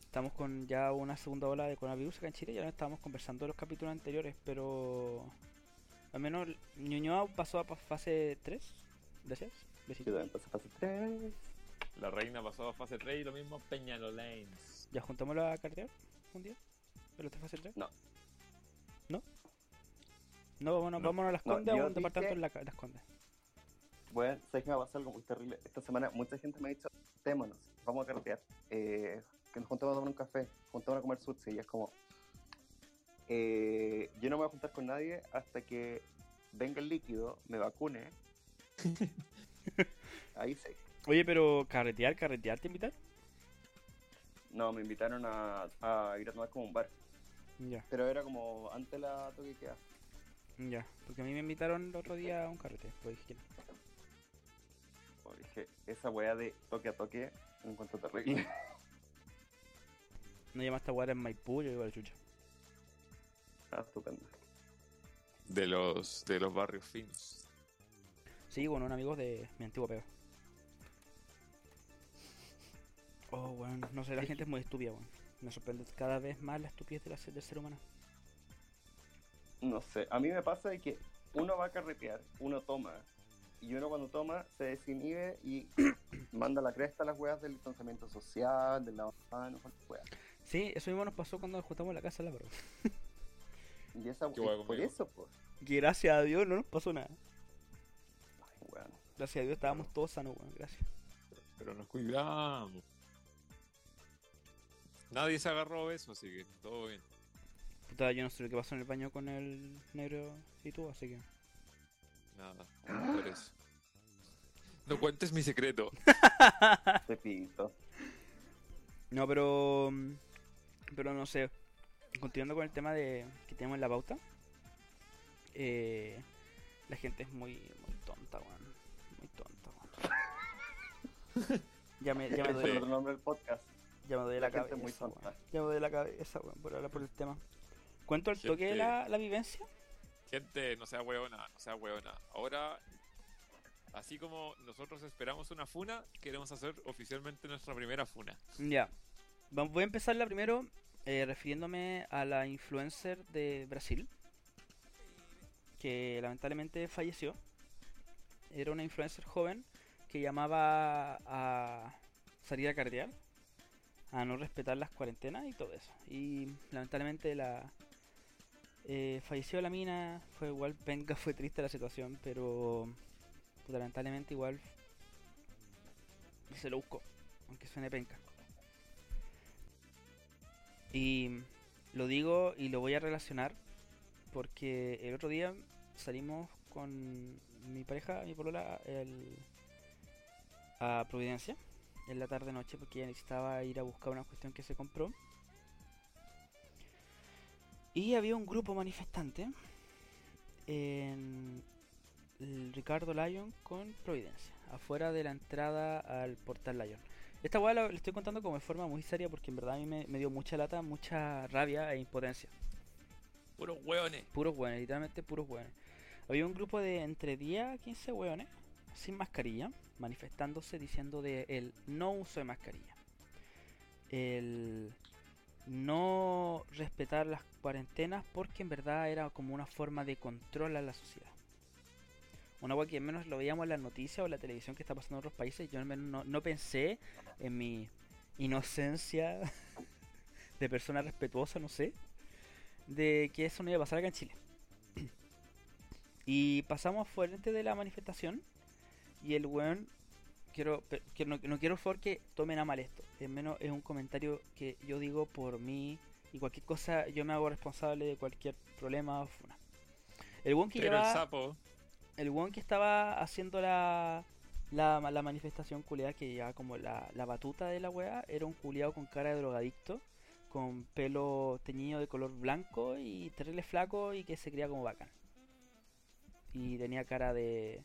S3: estamos con ya una segunda ola de coronavirus acá en Chile. Ya no estábamos conversando de los capítulos anteriores, pero al menos Ñuñoa pasó a fase 3. Gracias.
S2: Yo
S3: Besitos.
S2: también pasé fase 3.
S1: La reina pasó a fase 3 y lo mismo Peñalolanes.
S3: ¿Ya juntámoslo a cartear un día? ¿Pero esta fase 3?
S2: No.
S3: ¿No? No, vámonos,
S1: No.
S3: vámonos a las
S2: No,
S3: Condes, a
S2: yo
S3: un departamento
S2: dije-
S3: en la, las Condes.
S2: Bueno, sé que me va a pasar algo muy terrible. Esta semana mucha gente me ha dicho, juntémonos, vamos a carretear. Eh, que nos juntemos a tomar un café, juntemos a comer sushi. Y es como, eh, yo no me voy a juntar con nadie hasta que venga el líquido, me vacune. Ahí sí.
S3: Oye, pero carretear, carretear, ¿te invitar?
S2: No, me invitaron a, a ir a tomar como un bar.
S3: Ya,
S2: Pero era como antes la toque queda.
S3: ya. Porque a mí me invitaron el otro día a un carrete. Pues dije que no.
S2: Porque dije, esa weá de toque a toque, me encuentro terrible.
S3: No llamaste a guardar en Maipú, yo iba a la chucha.
S2: Ah, estupendo.
S1: De los, de los barrios finos.
S3: Sí, bueno, un amigo de mi antiguo pega. Oh, bueno, no sé, la gente es muy estúpida, weón. Me sorprende cada vez más la estupidez de la, del ser humano.
S2: No sé, a mí me pasa de que uno va a carretear, uno toma, y uno cuando toma se desinhibe y manda la cresta a las weas del distanciamiento social, de la mano, weas.
S3: Sí, eso mismo nos pasó cuando nos juntamos en la casa de la bro.
S2: Y esa
S1: Qué
S2: es por eso, pues.
S3: Gracias a Dios no nos pasó nada.
S2: Ay, weón.
S3: Gracias a Dios estábamos todos sanos, weón. Gracias.
S1: Pero nos cuidamos. Nadie se agarró eso, así que todo bien.
S3: Puta, yo no sé lo que pasó en el baño con el negro y tú, así que.
S1: Nada, por eso. No cuentes mi secreto.
S2: Pepito.
S3: No, pero. Pero no sé. Continuando con el tema de que tenemos en la pauta. eh, la gente es muy, muy tonta, weón. Muy tonta, weón. ya me, ya me doy,
S2: el nombre del podcast.
S3: Ya me doy la, cabeza,
S2: muy.
S3: Ya me doy la cabeza, weón, por hablar por el tema. ¿Cuento el toque de la, la vivencia?
S1: Gente, no sea hueona, no sea hueona. Ahora, así como nosotros esperamos una funa, queremos hacer oficialmente nuestra primera funa.
S3: Ya. Voy a empezar la primero eh, refiriéndome a la influencer de Brasil. Que lamentablemente falleció. Era una influencer joven que llamaba a salir a carretear. A no respetar las cuarentenas y todo eso. Y lamentablemente la... eh, falleció la mina. Fue igual penca, fue triste la situación. Pero... lamentablemente igual... Se lo buscó. Aunque suene penca. Y lo digo y lo voy a relacionar porque el otro día salimos con mi pareja, mi polola, el, a Providencia en la tarde noche porque ella necesitaba ir a buscar una cuestión que se compró. Y había un grupo manifestante en el Ricardo Lyon con Providencia, afuera de la entrada al portal Lyon. Esta weá la- le estoy contando como de forma muy seria porque en verdad a mí me, me dio mucha lata, mucha rabia e impotencia.
S1: Puros hueones.
S3: Puros hueones, literalmente puros hueones. Había un grupo de entre 10 a 15 hueones sin mascarilla, manifestándose diciendo de el no uso de mascarilla. El no respetar las cuarentenas porque en verdad era como una forma de control a la sociedad. Una hueá que al menos lo veíamos en las noticias o la televisión que está pasando en otros países. Yo al menos no, no pensé en mi inocencia de persona respetuosa, no sé, de que eso no iba a pasar acá en Chile. Y pasamos frente de la manifestación y el weón, quiero, que no, no quiero por favor que tomen a mal esto, al menos es un comentario que yo digo por mí y cualquier cosa yo me hago responsable de cualquier problema o funa. El weón que
S1: Pero el sapo,
S3: el weón que estaba haciendo la, la, la manifestación culiada que llevaba como la, la batuta de la weá era un culiado con cara de drogadicto, con pelo teñido de color blanco y terrible flaco y que se creía como bacán. Y tenía cara de...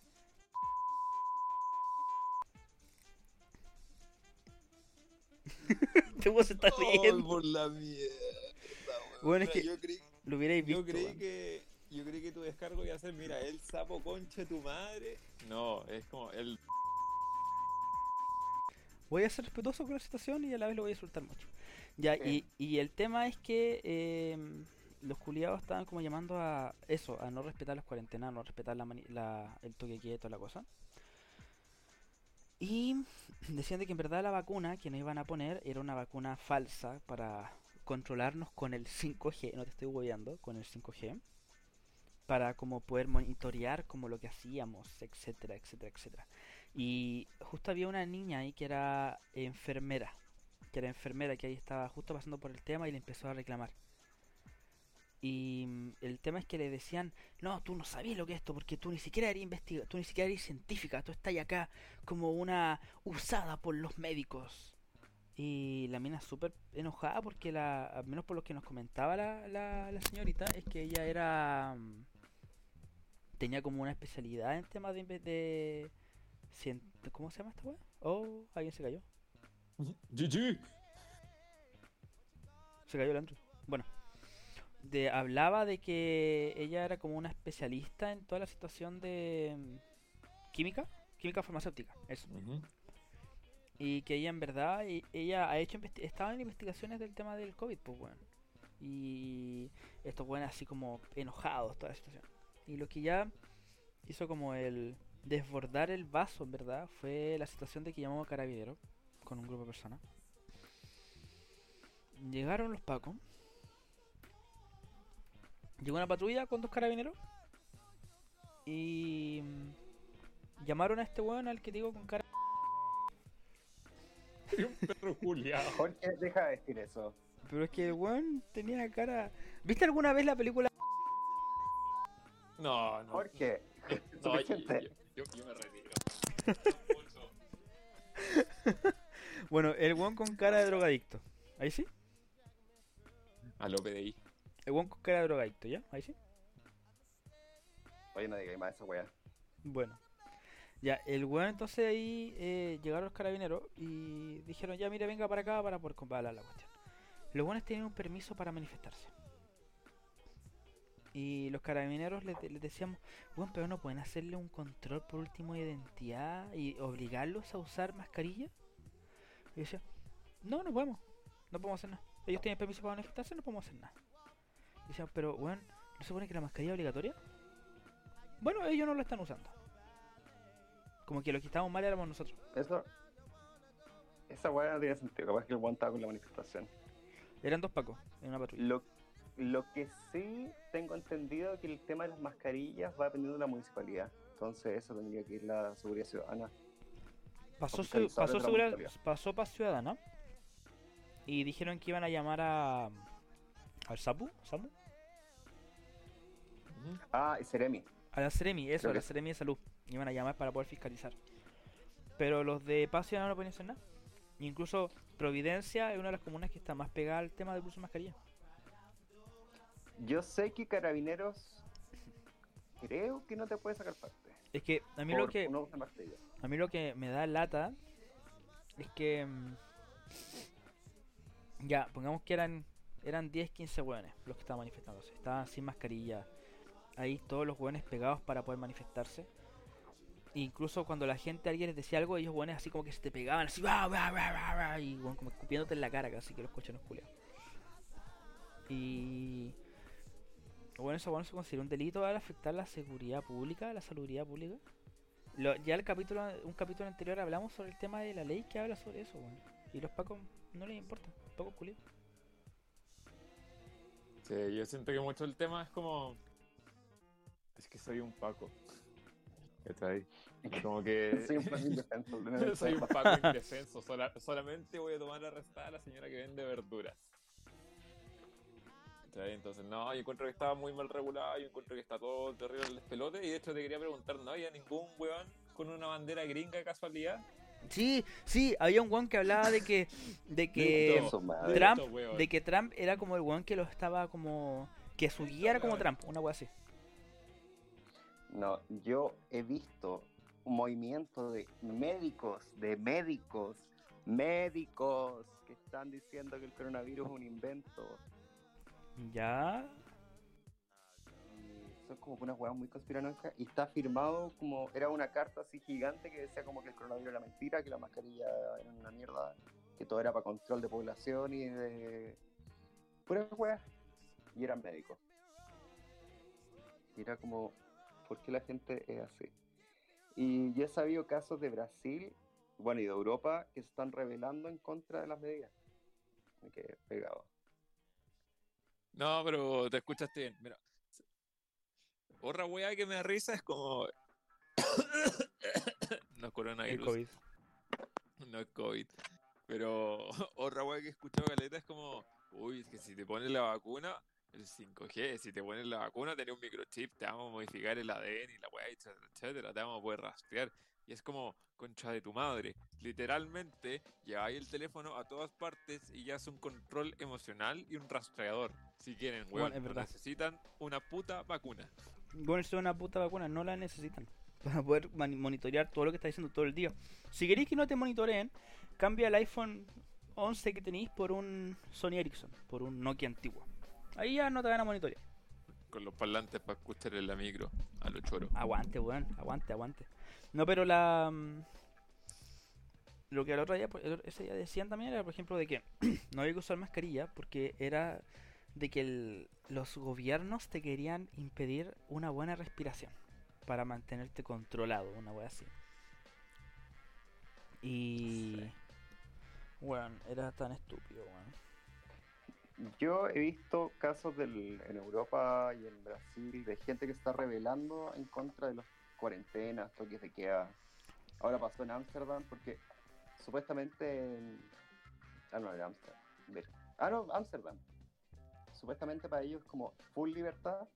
S3: Este weón se está riendo.
S1: por la mierda.
S3: Bueno, es que
S1: yo creí,
S3: lo hubierais visto.
S1: yo creí que yo creí que tu descargo iba a ser, mira, el sapo concha de tu madre. No, es como el
S3: Voy a ser respetuoso con la situación y a la vez lo voy a insultar mucho. Ya, y, y el tema es que em, los culiados estaban como llamando a eso, a no respetar las cuarentenas, a no respetar la, la- el toque quieto, la cosa. Y decían de que en verdad la vacuna que nos iban a poner era una vacuna falsa para controlarnos con el 5G, no te estoy hueveando, con el 5G, para como poder monitorear como lo que hacíamos, etcétera, etcétera, etcétera. Y justo había una niña ahí que era enfermera, que era enfermera, que ahí estaba justo pasando por el tema y le empezó a reclamar. Y mm, el tema es que le decían, no, tú no sabías lo que es esto, porque tú ni siquiera eres investiga, tú ni siquiera eres científica, tú estás acá como una usada por los médicos. Y la mina súper enojada porque la, al menos por lo que nos comentaba la, la, la señorita, es que ella era mm, tenía como una especialidad en temas de, ¿cómo se llama esta weá? Oh, alguien se cayó.
S1: GG.
S3: Se cayó el Andrew. Bueno, de, hablaba de que ella era como una especialista en toda la situación de mm, química, química farmacéutica, eso. Y que ella en verdad, e- ella ha hecho, estaba en investigaciones del tema del COVID, pues bueno. Y estos buenos así como enojados, toda la situación. Y lo que ya hizo como el desbordar el vaso, en verdad, fue la situación de que llamó a carabinero con un grupo de personas. Llegaron los pacos. Llegó una patrulla con dos carabineros. Y mm, llamaron a este weón al que digo con cara.
S1: Un perro culiao.
S2: Jorge, deja de decir eso.
S3: Pero es que el weón tenía cara. ¿Viste alguna vez la película?
S1: No, no.
S2: Jorge,
S1: No, yo,
S2: suficiente.
S1: yo- yo- yo me retiro.
S3: Bueno, el weón con cara de drogadicto. ¿Ahí sí?
S1: A lo PDI.
S3: El con cara de drogadicto, ¿ya? ¿Ahí sí?
S2: Oye, no digáis más esa weá.
S3: Bueno. Ya, el weón entonces ahí eh, llegaron los carabineros y dijeron, ya mire, venga para acá para poder hablar la cuestión. Los buenos tenían un permiso para manifestarse. Y los carabineros les, les decíamos, bueno, pero no pueden hacerle un control por último de identidad y obligarlos a usar mascarilla. Y decía, no, no podemos, no podemos hacer nada. Ellos tienen permiso para manifestarse, no podemos hacer nada. Pero bueno, ¿no se supone que la mascarilla es obligatoria? Bueno, ellos no lo están usando. Como que lo que estábamos mal éramos nosotros.
S2: Eso. Esa weá no tiene sentido. Capaz que el weón estaba con la manifestación.
S3: Eran dos pacos en una patrulla.
S2: Lo, lo que sí tengo entendido que el tema de las mascarillas va dependiendo de la municipalidad. Entonces, eso tendría que ir la seguridad ciudadana.
S3: Pasó, ciu- pasó,
S2: la
S3: seguridad- pasó para Ciudadana. Y dijeron que iban a llamar a. al Sapu, ¿Samu?
S1: Ujú.
S2: Ah, y Ceremi.
S3: A la Ceremi, eso,
S2: Creo
S3: a la
S2: que-
S3: Ceremi de Salud. Iban a llamar para poder fiscalizar. Pero los de Ciudadana no pueden hacer nada. Incluso Providencia es una de las comunas que está más pegada al tema del uso de mascarilla.
S2: Yo sé que Carabineros. Creo que no te puede sacar parte.
S3: Es que a mí lo que. A mí lo que me da lata es que. mm, Ya, pongamos que eran eran 10, 15 hueones los que estaban manifestándose. Estaban sin mascarilla. Ahí todos los hueones pegados para poder manifestarse. Incluso cuando la gente, alguien les decía algo, ellos hueones así como que se te pegaban, así, "Bah, bah, bah, bah, bah", y hueón, como escupiéndote en la cara, casi que los cochinos culiados. Y. Bueno, eso bueno, se considera un delito al afectar la seguridad pública, la salubridad pública. Ya el capítulo, un capítulo anterior hablamos sobre el tema de la ley que habla sobre eso, weón. Y los pacos no les importa, pacos culiados.
S1: Sí, yo siento que mucho el tema es como. Es que soy un Paco. ¿Cachai? Como que.
S2: Soy un plan indefenso. no
S1: soy un. Paco indefenso. sola- solamente voy a tomar arrestada a la señora que vende verduras. ¿Cachai? Entonces, no, yo encuentro que estaba muy mal regulado. Yo encuentro que está todo terrible el despelote. Y de hecho, te quería preguntar: ¿no había ningún weón con una bandera gringa de casualidad?
S3: Sí, sí, había un weón que hablaba de que, de que Trump, de que Trump era como el weón que lo estaba como, que su guía era como Trump, una wea así.
S2: No, yo he visto un movimiento de médicos, de médicos médicos que están diciendo que el coronavirus es un invento.
S3: Ya.
S2: Son como unas huevas muy conspiranoicas. Y está firmado como. Era una carta así gigante que decía como que el coronavirus era mentira, que la mascarilla era una mierda, que todo era para control de población y de. puras huevas. Y eran médicos. Y era como. ¿Por qué la gente es así? Y yo he sabido casos de Brasil, bueno, y de Europa, que se están rebelando en contra de las medidas. Me quedé pegado.
S1: No, pero te escuchaste bien. Mira. Otra weá que me da risa es como. no es coronavirus.
S3: COVID.
S1: No es COVID. Pero otra weá que he escuchado caleta es como. Uy, es que si te pones la vacuna, el 5G, si te pones la vacuna, tenés un microchip, te vamos a modificar el ADN y la weá, etcétera, etcétera, te vamos a poder rastrear. Y es como, concha de tu madre. Literalmente, lleváis el teléfono a todas partes y ya es un control emocional y un rastreador. Si quieren,
S3: Bueno,
S1: weón,
S3: es
S1: no
S3: verdad.
S1: necesitan una puta vacuna.
S3: Ponerse una puta vacuna, no la necesitan. Para poder monitorear todo lo que está diciendo todo el día. Si queréis que no te monitoreen, cambia el iPhone 11 que tenéis por un Sony Ericsson, por un Nokia antiguo. Ahí ya no te van a monitorear.
S1: Con los parlantes para escuchar en la micro, a los choros.
S3: Aguante, weón, aguante, aguante. No, pero la. mm, Lo que el otro día, pues, ese día decían también era, por ejemplo, de que no había que usar mascarilla porque era de que el- los gobiernos te querían impedir una buena respiración para mantenerte controlado, una wea así. Y.
S1: Sí.
S3: Weón, era tan estúpido, weón.
S2: Yo he visto casos del, en Europa y en Brasil de gente que está rebelando en contra de las cuarentenas, toques de queda. Ahora pasó en Ámsterdam porque supuestamente en... Ah, no, era Ámsterdam. Ah, no, Ámsterdam. Supuestamente para ellos como full libertad.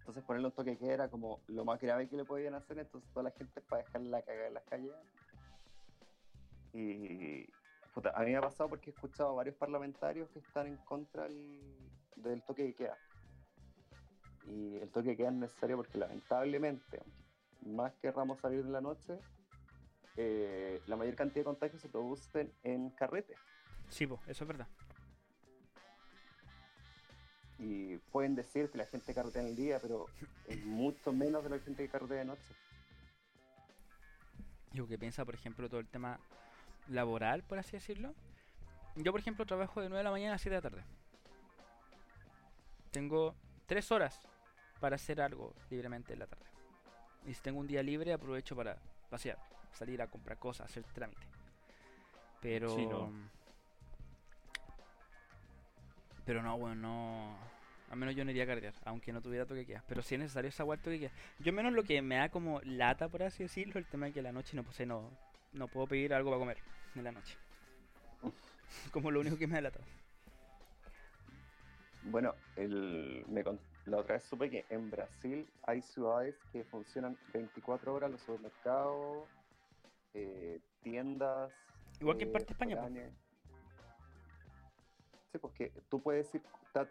S2: Entonces ponerle un toque queda era como lo más grave que le podían hacer, entonces toda la gente para dejarla cagar en las calles. Y puta, a mí me ha pasado porque he escuchado a varios parlamentarios que están en contra del, del toque de queda. Y el toque de queda es necesario porque lamentablemente, más querramos salir en la noche, eh, la mayor cantidad de contagios se producen en carretes.
S3: Sí, po, eso es verdad.
S2: Y pueden decir que la gente carretea en el día, pero es mucho menos de la gente que carretea de noche.
S3: Yo que piensa, por ejemplo, todo el tema laboral, por así decirlo. Yo, por ejemplo, trabajo de 9 de la mañana a 7 de la tarde. Tengo 3 horas para hacer algo libremente en la tarde. Y si tengo un día libre, aprovecho para pasear, salir a comprar cosas, hacer trámite. Pero.
S1: Sí, no.
S3: Pero no, bueno, no. Al menos yo no iría a cargar, aunque no tuviera toque queda. Pero si es necesario esa guarda toque queda. Yo menos lo que me da como lata, por así decirlo, el tema de que la noche no, pues, no, no puedo pedir algo para comer en la noche. como lo único que me da lata.
S2: Bueno, el, me la otra vez supe que en Brasil hay ciudades que funcionan 24 horas, los supermercados, eh, tiendas.
S3: Igual que en
S2: eh,
S3: parte de España,
S2: restaurantes. Sí, porque tú puedes ir, ta-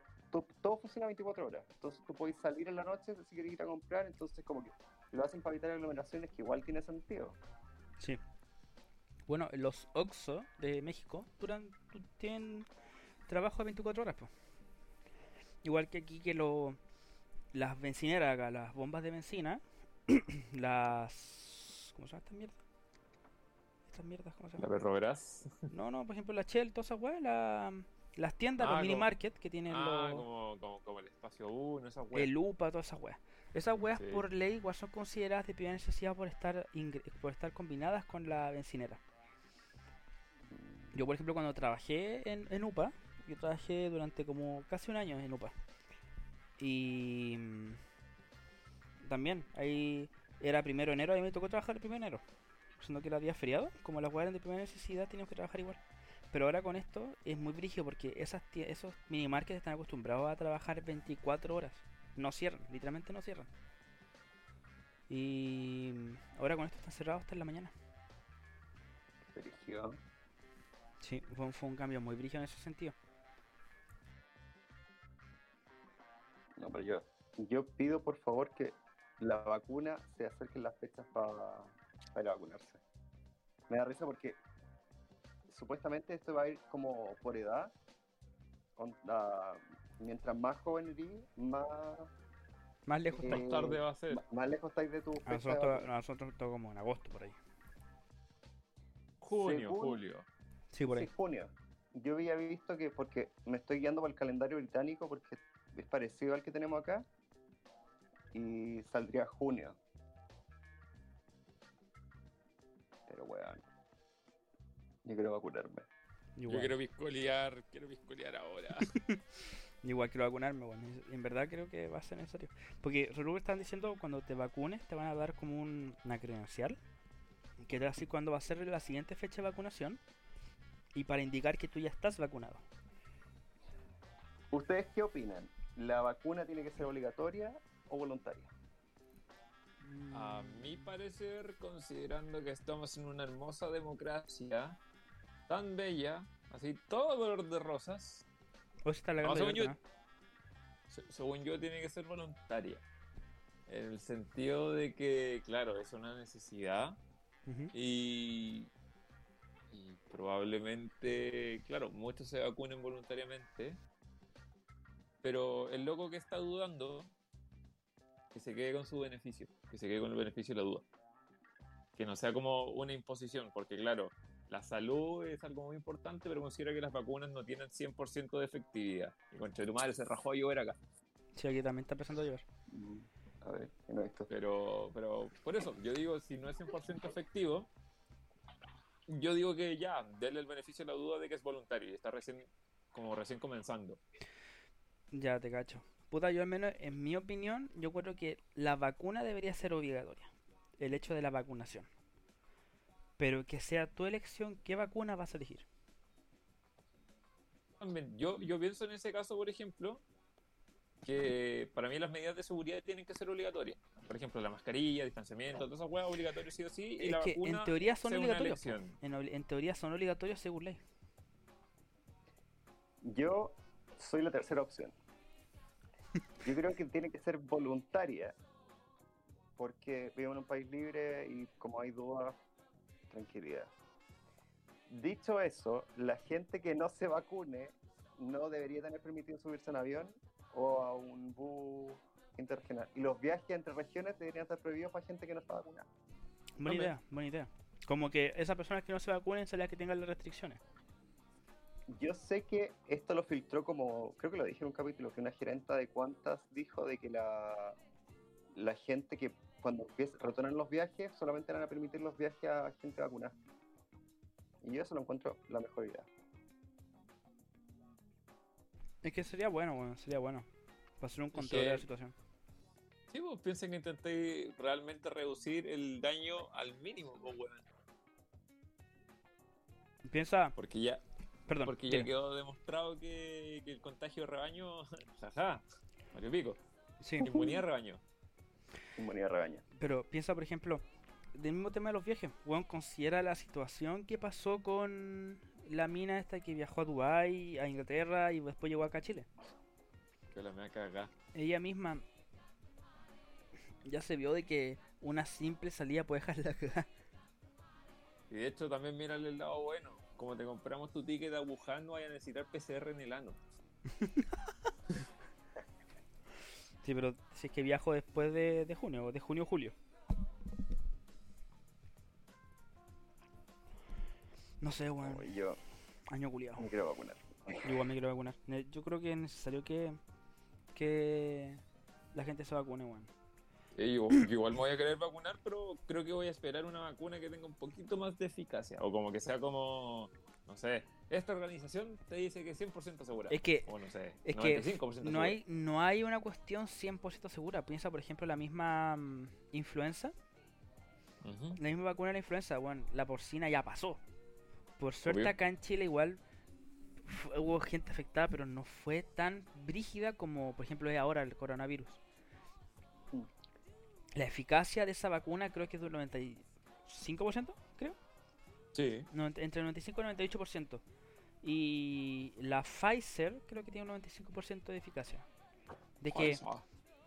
S2: todo funciona 24 horas, entonces tú puedes salir en la noche si quieres ir a comprar, entonces como que lo hacen para evitar aglomeraciones que igual tiene sentido.
S3: Sí. Bueno, los Oxxo de México duran, tienen trabajo de 24 horas, pues. Igual que aquí que lo, las bencineras acá, las bombas de benzina, las... ¿Cómo se llama esta mierda? Estas mierdas, ¿cómo se
S1: La
S3: llama?
S1: perro verás.
S3: No, no, por ejemplo la Shell, todas esas weas, la- las tiendas,
S1: Ah,
S3: los mini
S1: como-
S3: market que tienen
S1: Ah,
S3: los...
S1: como, como, como el espacio 1, esa weá.
S3: el UPA, todas esas weas. Esas weas
S1: Sí.
S3: por ley igual son consideradas de primera necesidad por estar ingre- por estar combinadas con la bencinera. Yo por ejemplo cuando trabajé en, en UPA, yo trabajé durante como casi un año en UPA. Y mm, también ahí era primero de enero, a mí me tocó trabajar el primero de enero. Siendo que era día feriado, como las eran de primera necesidad teníamos que trabajar igual. Pero ahora con esto es muy brígido porque esas esos mini markets están acostumbrados a trabajar 24 horas. No cierran, literalmente no cierran. Y ahora con esto están cerrados hasta en la mañana.
S2: Brígido.
S3: Sí, fue, un- fue un cambio muy brígido en ese sentido.
S2: No, pero yo, yo pido por favor que la vacuna se acerquen las fechas para para vacunarse. Me da risa porque supuestamente esto va a ir como por edad. Onda, mientras más joven eres, más,
S3: Más lejos.
S2: Eh,
S1: Más tarde va a ser.
S2: más lejos estáis de tu fecha
S3: nosotros, todo como en agosto por ahí.
S1: Junio,
S2: según-
S1: julio.
S3: Sí, por ahí.
S2: Sí, junio. Yo había visto que, porque me estoy guiando por el calendario británico, porque es parecido al que tenemos acá, y saldría junio. Pero weón, yo quiero vacunarme.
S3: Igual,
S1: Yo quiero viscolear, quiero viscolear ahora.
S3: igual quiero vacunarme, bueno. En verdad creo que va a ser necesario. Porque Ruru están diciendo cuando te vacunes te van a dar como un- una credencial. Que te va a decir cuándo va a ser la siguiente fecha de vacunación. Y para indicar que tú ya estás vacunado.
S2: ¿Ustedes qué opinan? ¿La vacuna tiene que ser obligatoria o voluntaria?
S1: A mi parecer, considerando que estamos en una hermosa democracia tan bella, así todo color de rosas,
S3: Hoy se está la
S1: No,
S3: gran
S1: según yo- según yo tiene que ser voluntaria. En el sentido de que, claro, es una necesidad y, y probablemente, claro, muchos se vacunen voluntariamente, pero el loco que está dudando, que se quede con su beneficio, que se quede con el beneficio de la duda. Que no sea como una imposición, porque claro, la salud es algo muy importante, pero considera que las vacunas no tienen 100% de efectividad. Y contra tu madre se rajó a llover acá.
S3: Sí, aquí también está empezando a llover.
S2: Mm, A ver, no he visto.
S1: Pero, pero por eso, yo digo, si no es 100% efectivo, yo digo que ya, denle el beneficio de la duda de que es voluntario y está recién, como recién comenzando.
S3: Ya te cacho. Puta, yo al menos, en mi opinión, yo creo que la vacuna debería ser obligatoria. El hecho de la vacunación. Pero que sea tu elección qué vacuna vas a elegir.
S1: Yo, yo pienso en ese caso, por ejemplo, que para mí las medidas de seguridad tienen que ser obligatorias. Por ejemplo, la mascarilla, distanciamiento, todas esas cosas obligatorias sí o sí. Y
S3: Es
S1: la
S3: que
S1: vacuna
S3: en teoría son obligatorios. En, en teoría son obligatorios según ley.
S2: Yo soy la tercera opción. Yo creo que tiene que ser voluntaria, porque vivo en un país libre y como hay dudas, tranquilidad. Dicho eso, la gente que no se vacune no debería tener permitido subirse a un avión o a un bus interregional. Y los viajes entre regiones deberían estar prohibidos para gente que no está vacunada.
S3: Buena idea, buena idea. Como que esas personas que no se vacunen son las que tengan las restricciones.
S2: Yo sé que esto lo filtró como, creo que lo dije en un capítulo, que una gerenta de cuantas dijo de que la, la gente que cuando retornan los viajes solamente van a permitir los viajes a gente vacunada. Y yo eso lo encuentro la mejor idea.
S3: Es que sería bueno, bueno, sería bueno. Para hacer un control de la situación.
S1: Sí, pues piensen que intenté realmente reducir el daño al mínimo, pues, weón.
S3: Piensa,
S1: Porque ya,
S3: perdón,
S1: porque ya
S3: dime.
S1: quedó demostrado que, que el contagio de rebaño, jaja, Mario Pico,
S3: Sí,
S1: inmunidad de rebaño.
S2: Inmunidad rebaño.
S3: pero piensa, por ejemplo, del mismo tema de los viajes. Weón, considera la situación que pasó con la mina esta que viajó a Dubái, a Inglaterra y después llegó acá a Chile.
S1: Que la me va a cagar.
S3: Ella misma ya se vio de que una simple salida puede dejar la cagada.
S1: Y de hecho también mírale el lado bueno. Como te compramos tu ticket a Wuhan, no vaya a necesitar PCR en el ano.
S3: Sí, pero si es que viajo después de, de junio, de junio No sé, weón.
S2: Como yo
S3: Año culiado.
S2: me quiero vacunar.
S3: Igual me quiero vacunar. Yo creo que es necesario que, que la gente se vacune, weón.
S1: Y yo, yo igual me voy a querer vacunar, pero creo que voy a esperar una vacuna que tenga un poquito más de eficacia. O como que sea como, no sé, esta organización te dice que es 100% segura.
S3: Es que-
S1: o no sé,
S3: Es que
S1: 95% segura.
S3: no hay, no hay una cuestión 100% segura. Piensa, por ejemplo, la misma mm, influenza. La misma vacuna de la influenza, bueno, la porcina ya pasó. Por suerte
S1: Obvio.
S3: acá en Chile igual hubo gente afectada, pero no fue tan brígida como por ejemplo es ahora el coronavirus.
S2: Mm.
S3: La eficacia de esa vacuna creo que es de un 95%, creo.
S1: Sí.
S3: No, ent- entre 95 y 98%. Y la Pfizer creo que tiene un 95% de eficacia. De que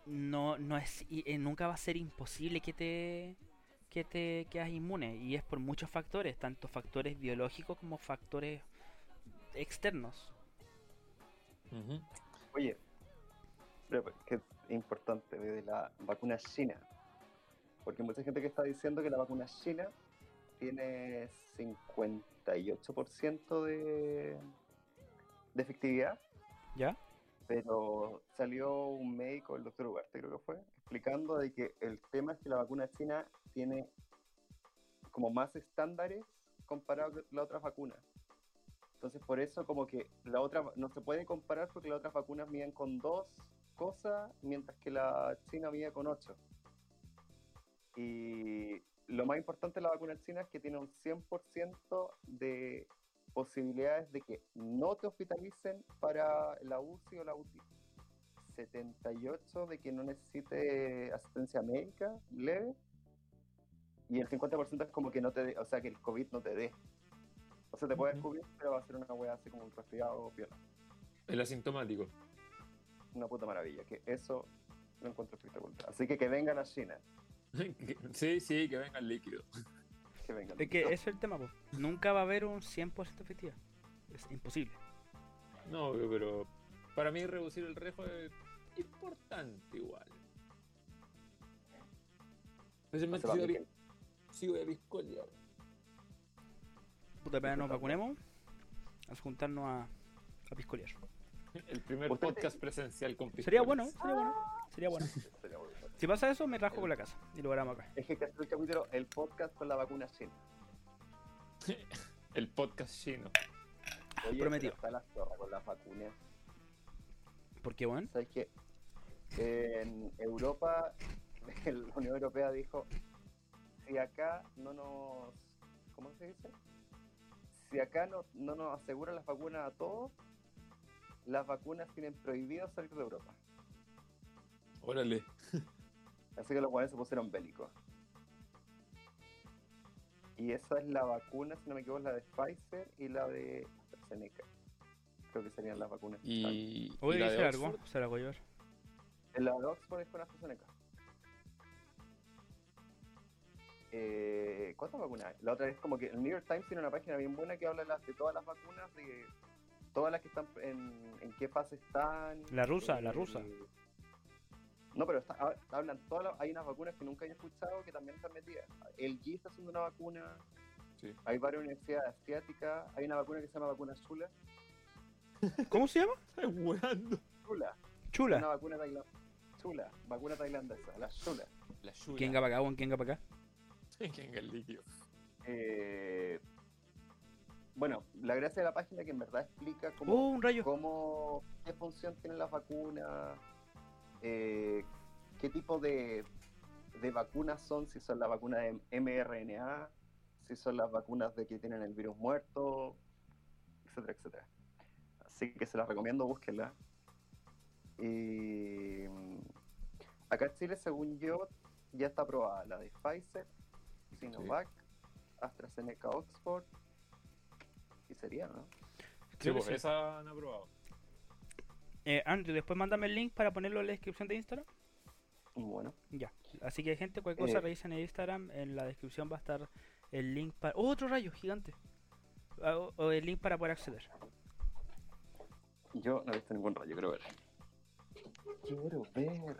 S3: no, no es, y- eh, nunca va a ser imposible que te, que te quedas inmune. Y es por muchos factores, tanto factores biológicos como factores externos.
S2: Oye, que es importante de la vacuna china. Porque mucha gente que está diciendo que la vacuna china tiene 58% de, de efectividad,
S3: ¿Ya?
S2: pero salió un médico, el doctor Ugarte creo que fue, explicando de que el tema es que la vacuna china tiene como más estándares comparado con las otras vacunas. Entonces por eso como que la otra no se puede comparar porque las otras vacunas miden con dos cosas, mientras que la china mide con ocho. Y lo más importante de la vacuna china es que tiene un 100% de posibilidades de que no te hospitalicen para la UCI o la UTI. 78 de que no necesite asistencia médica leve. Y el 50% es como que no te dé, o sea, que el COVID no te dé. O sea, te puedes
S1: Ujú.
S2: cubrir, pero va a ser una wea así como un resfriado piola.
S1: El asintomático.
S2: Una puta maravilla. Que eso lo encuentro espectacular. Así que que vengan a China.
S1: sí, sí, que venga el líquido.
S2: Que vengan.
S3: Es que ese es el tema, po. Nunca va a haber un 100% efectiva. Es imposible.
S1: No, pero para mí reducir el riesgo es importante igual. Especialmente si voy a si voy a.
S3: Puta, apenas nos vacunemos, a juntarnos a, a piscolear.
S1: El primer podcast presencial con
S3: bueno, sería bueno. Sería bueno.
S2: Sería bueno.
S3: Si pasa eso, me rajo con la casa y lo grabamos acá.
S2: Es que hacer el capítulo, el podcast con la vacuna china.
S1: El podcast chino.
S2: Oye,
S3: Prometido.
S2: está la zorra con las vacunas.
S3: Porque, bueno,
S2: ¿Sabes qué? En Europa, la Unión Europea dijo, si acá no nos... ¿Cómo se dice? Si acá no, no nos aseguran las vacunas a todos, las vacunas tienen prohibido salir de Europa.
S1: Órale.
S2: Así que los guanes se pusieron bélicos. Y esa es la vacuna, si no me equivoco, la de Pfizer y la de AstraZeneca. Creo que serían las vacunas. que están.
S1: Y,
S3: hoy
S1: y la
S3: se
S1: Oxford,
S3: se largó llevar.
S2: En la de Oxford es con AstraZeneca. Eh, ¿Cuántas vacunas hay? La otra es como que el New York Times tiene una página bien buena que habla de, las- de todas las vacunas, de todas las que están en, en qué fase están.
S3: La rusa, la
S2: eh,
S3: rusa.
S2: No, pero está- hab- hablan todas las- hay unas vacunas que nunca he escuchado que también están metidas. El G está haciendo una vacuna,
S1: Sí.
S2: hay varias universidades asiáticas, hay una vacuna que se llama vacuna Chula.
S3: ¿Cómo se llama?
S1: Weando.
S2: Chula, una
S3: Chula.
S2: vacuna tailandesa. Chula, vacuna tailandesa, la Chula.
S1: La chula.
S3: ¿Quién va para acá, weón? ¿Quién va para acá?
S1: ¿Quién el líquido?
S2: Eh, bueno, la gracia de la página que en verdad explica
S3: Oh,
S2: cómo,
S3: un rayo.
S2: cómo qué función tienen las vacunas, eh, qué tipo de, de vacunas son, si son las vacunas de mRNA, si son las vacunas de que tienen el virus muerto, etcétera, etcétera. Así que se las recomiendo, búsquenla. Y acá en Chile, según yo, ya está aprobada la de Pfizer, Sinovac, AstraZeneca Oxford, y sería, ¿no?
S1: Sí,
S3: que
S1: pues
S3: sí.
S1: esa han aprobado.
S3: Eh, Andrew, después mándame el link para ponerlo en la descripción de Instagram.
S2: Bueno,
S3: Ya. Así que, gente, cualquier cosa
S2: Eh.
S3: revisen en Instagram. En la descripción va a estar el link para. ¡Oh, otro rayo gigante! Ah, O, o el link para poder acceder.
S2: yo no he visto ningún rayo, quiero ver. Quiero ver.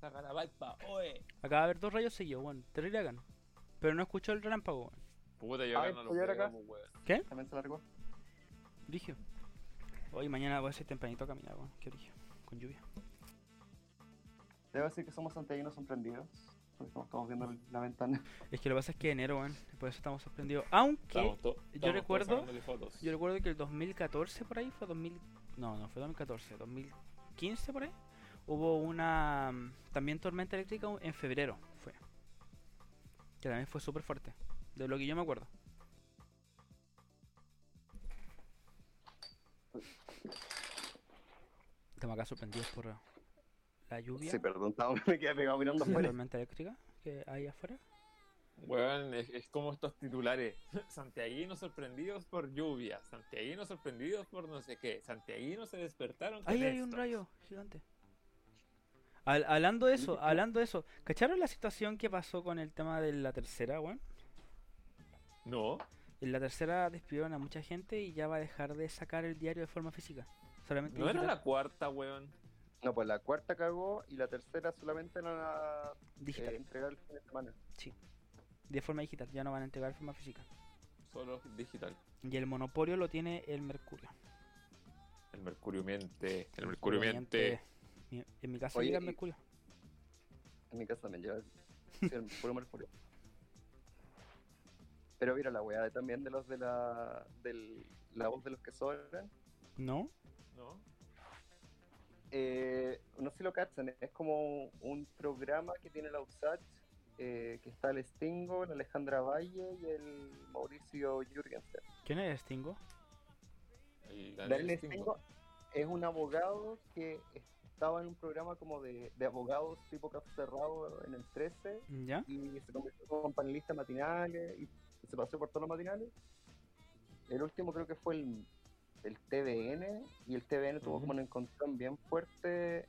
S1: Saca la vaipa, oe.
S3: Acá va a haber dos rayos seguidos, bueno, terrible hagan. Pero no escuchó el relámpago, weón.
S1: Puta, yo acá no lo
S2: ¿puedo ir
S1: veo,
S2: acá?
S1: pues, weón.
S3: ¿Qué?
S2: ¿También se largó?
S3: Brigio. Hoy mañana voy a ser tempranito a caminar, weón. Qué brigio. Con lluvia.
S2: Debo decir que somos santiaguinos sorprendidos. Porque estamos viendo la ventana.
S3: Es que lo que pasa es que enero, weón. Por eso estamos sorprendidos. Aunque
S1: Estamos to- estamos todos
S3: recuerdo- yo recuerdo que el 2014 por ahí fue 2000. No, no fue 2014, 2015 por ahí. Hubo una también tormenta eléctrica en febrero, fue. Que también fue súper fuerte. De lo que yo me acuerdo. Estamos acá sorprendidos por la lluvia.
S2: Sí, perdón, estaba- me quedé pegado mirando afuera.
S3: tormenta eléctrica que hay afuera.
S1: Weón, es, es como estos titulares. Santiaguinos sorprendidos por lluvia. Santiaguinos sorprendidos por no sé qué. Santiaguinos se despertaron
S3: Ahí hay un rayo gigante. Al- hablando de eso, hablando de eso, ¿cacharon la situación que pasó con el tema de la tercera, weón?
S1: No.
S3: En la tercera despidieron a mucha gente y ya va a dejar de sacar el diario de forma física. Solamente
S1: No era la cuarta, weón.
S2: No, pues la cuarta cagó y la tercera solamente la van a
S3: digital.
S2: eh, entregar el fin de semana.
S3: De forma digital, ya no van a entregar de forma física.
S1: Solo digital.
S3: Y el monopolio lo tiene el Mercurio.
S1: El Mercurio miente. El Mercurio miente.
S3: Mi- En mi casa
S2: Oye,
S3: llega el Mercurio.
S2: En mi casa también lleva el puro mercurio. Pero mira, la weá de- también de los de la del, la voz de los que sobran.
S3: ¿No?
S1: ¿No?
S2: Eh, no sé si lo cachan, es como un programa que tiene la USACH, eh, que está el Stingo, la Alejandra Valle y el Mauricio Jürgensen.
S3: ¿Quién es Stingo?
S1: El
S2: Daniel
S1: Daniel
S2: Stingo es un abogado que estaba en un programa como de, de abogados tipo caso cerrado en el 13
S3: ¿Ya?
S2: y se convirtió en panelista matinales y se pasó por todos los matinales. El último creo que fue el, el TVN y el TVN tuvo como un encontrón bien fuerte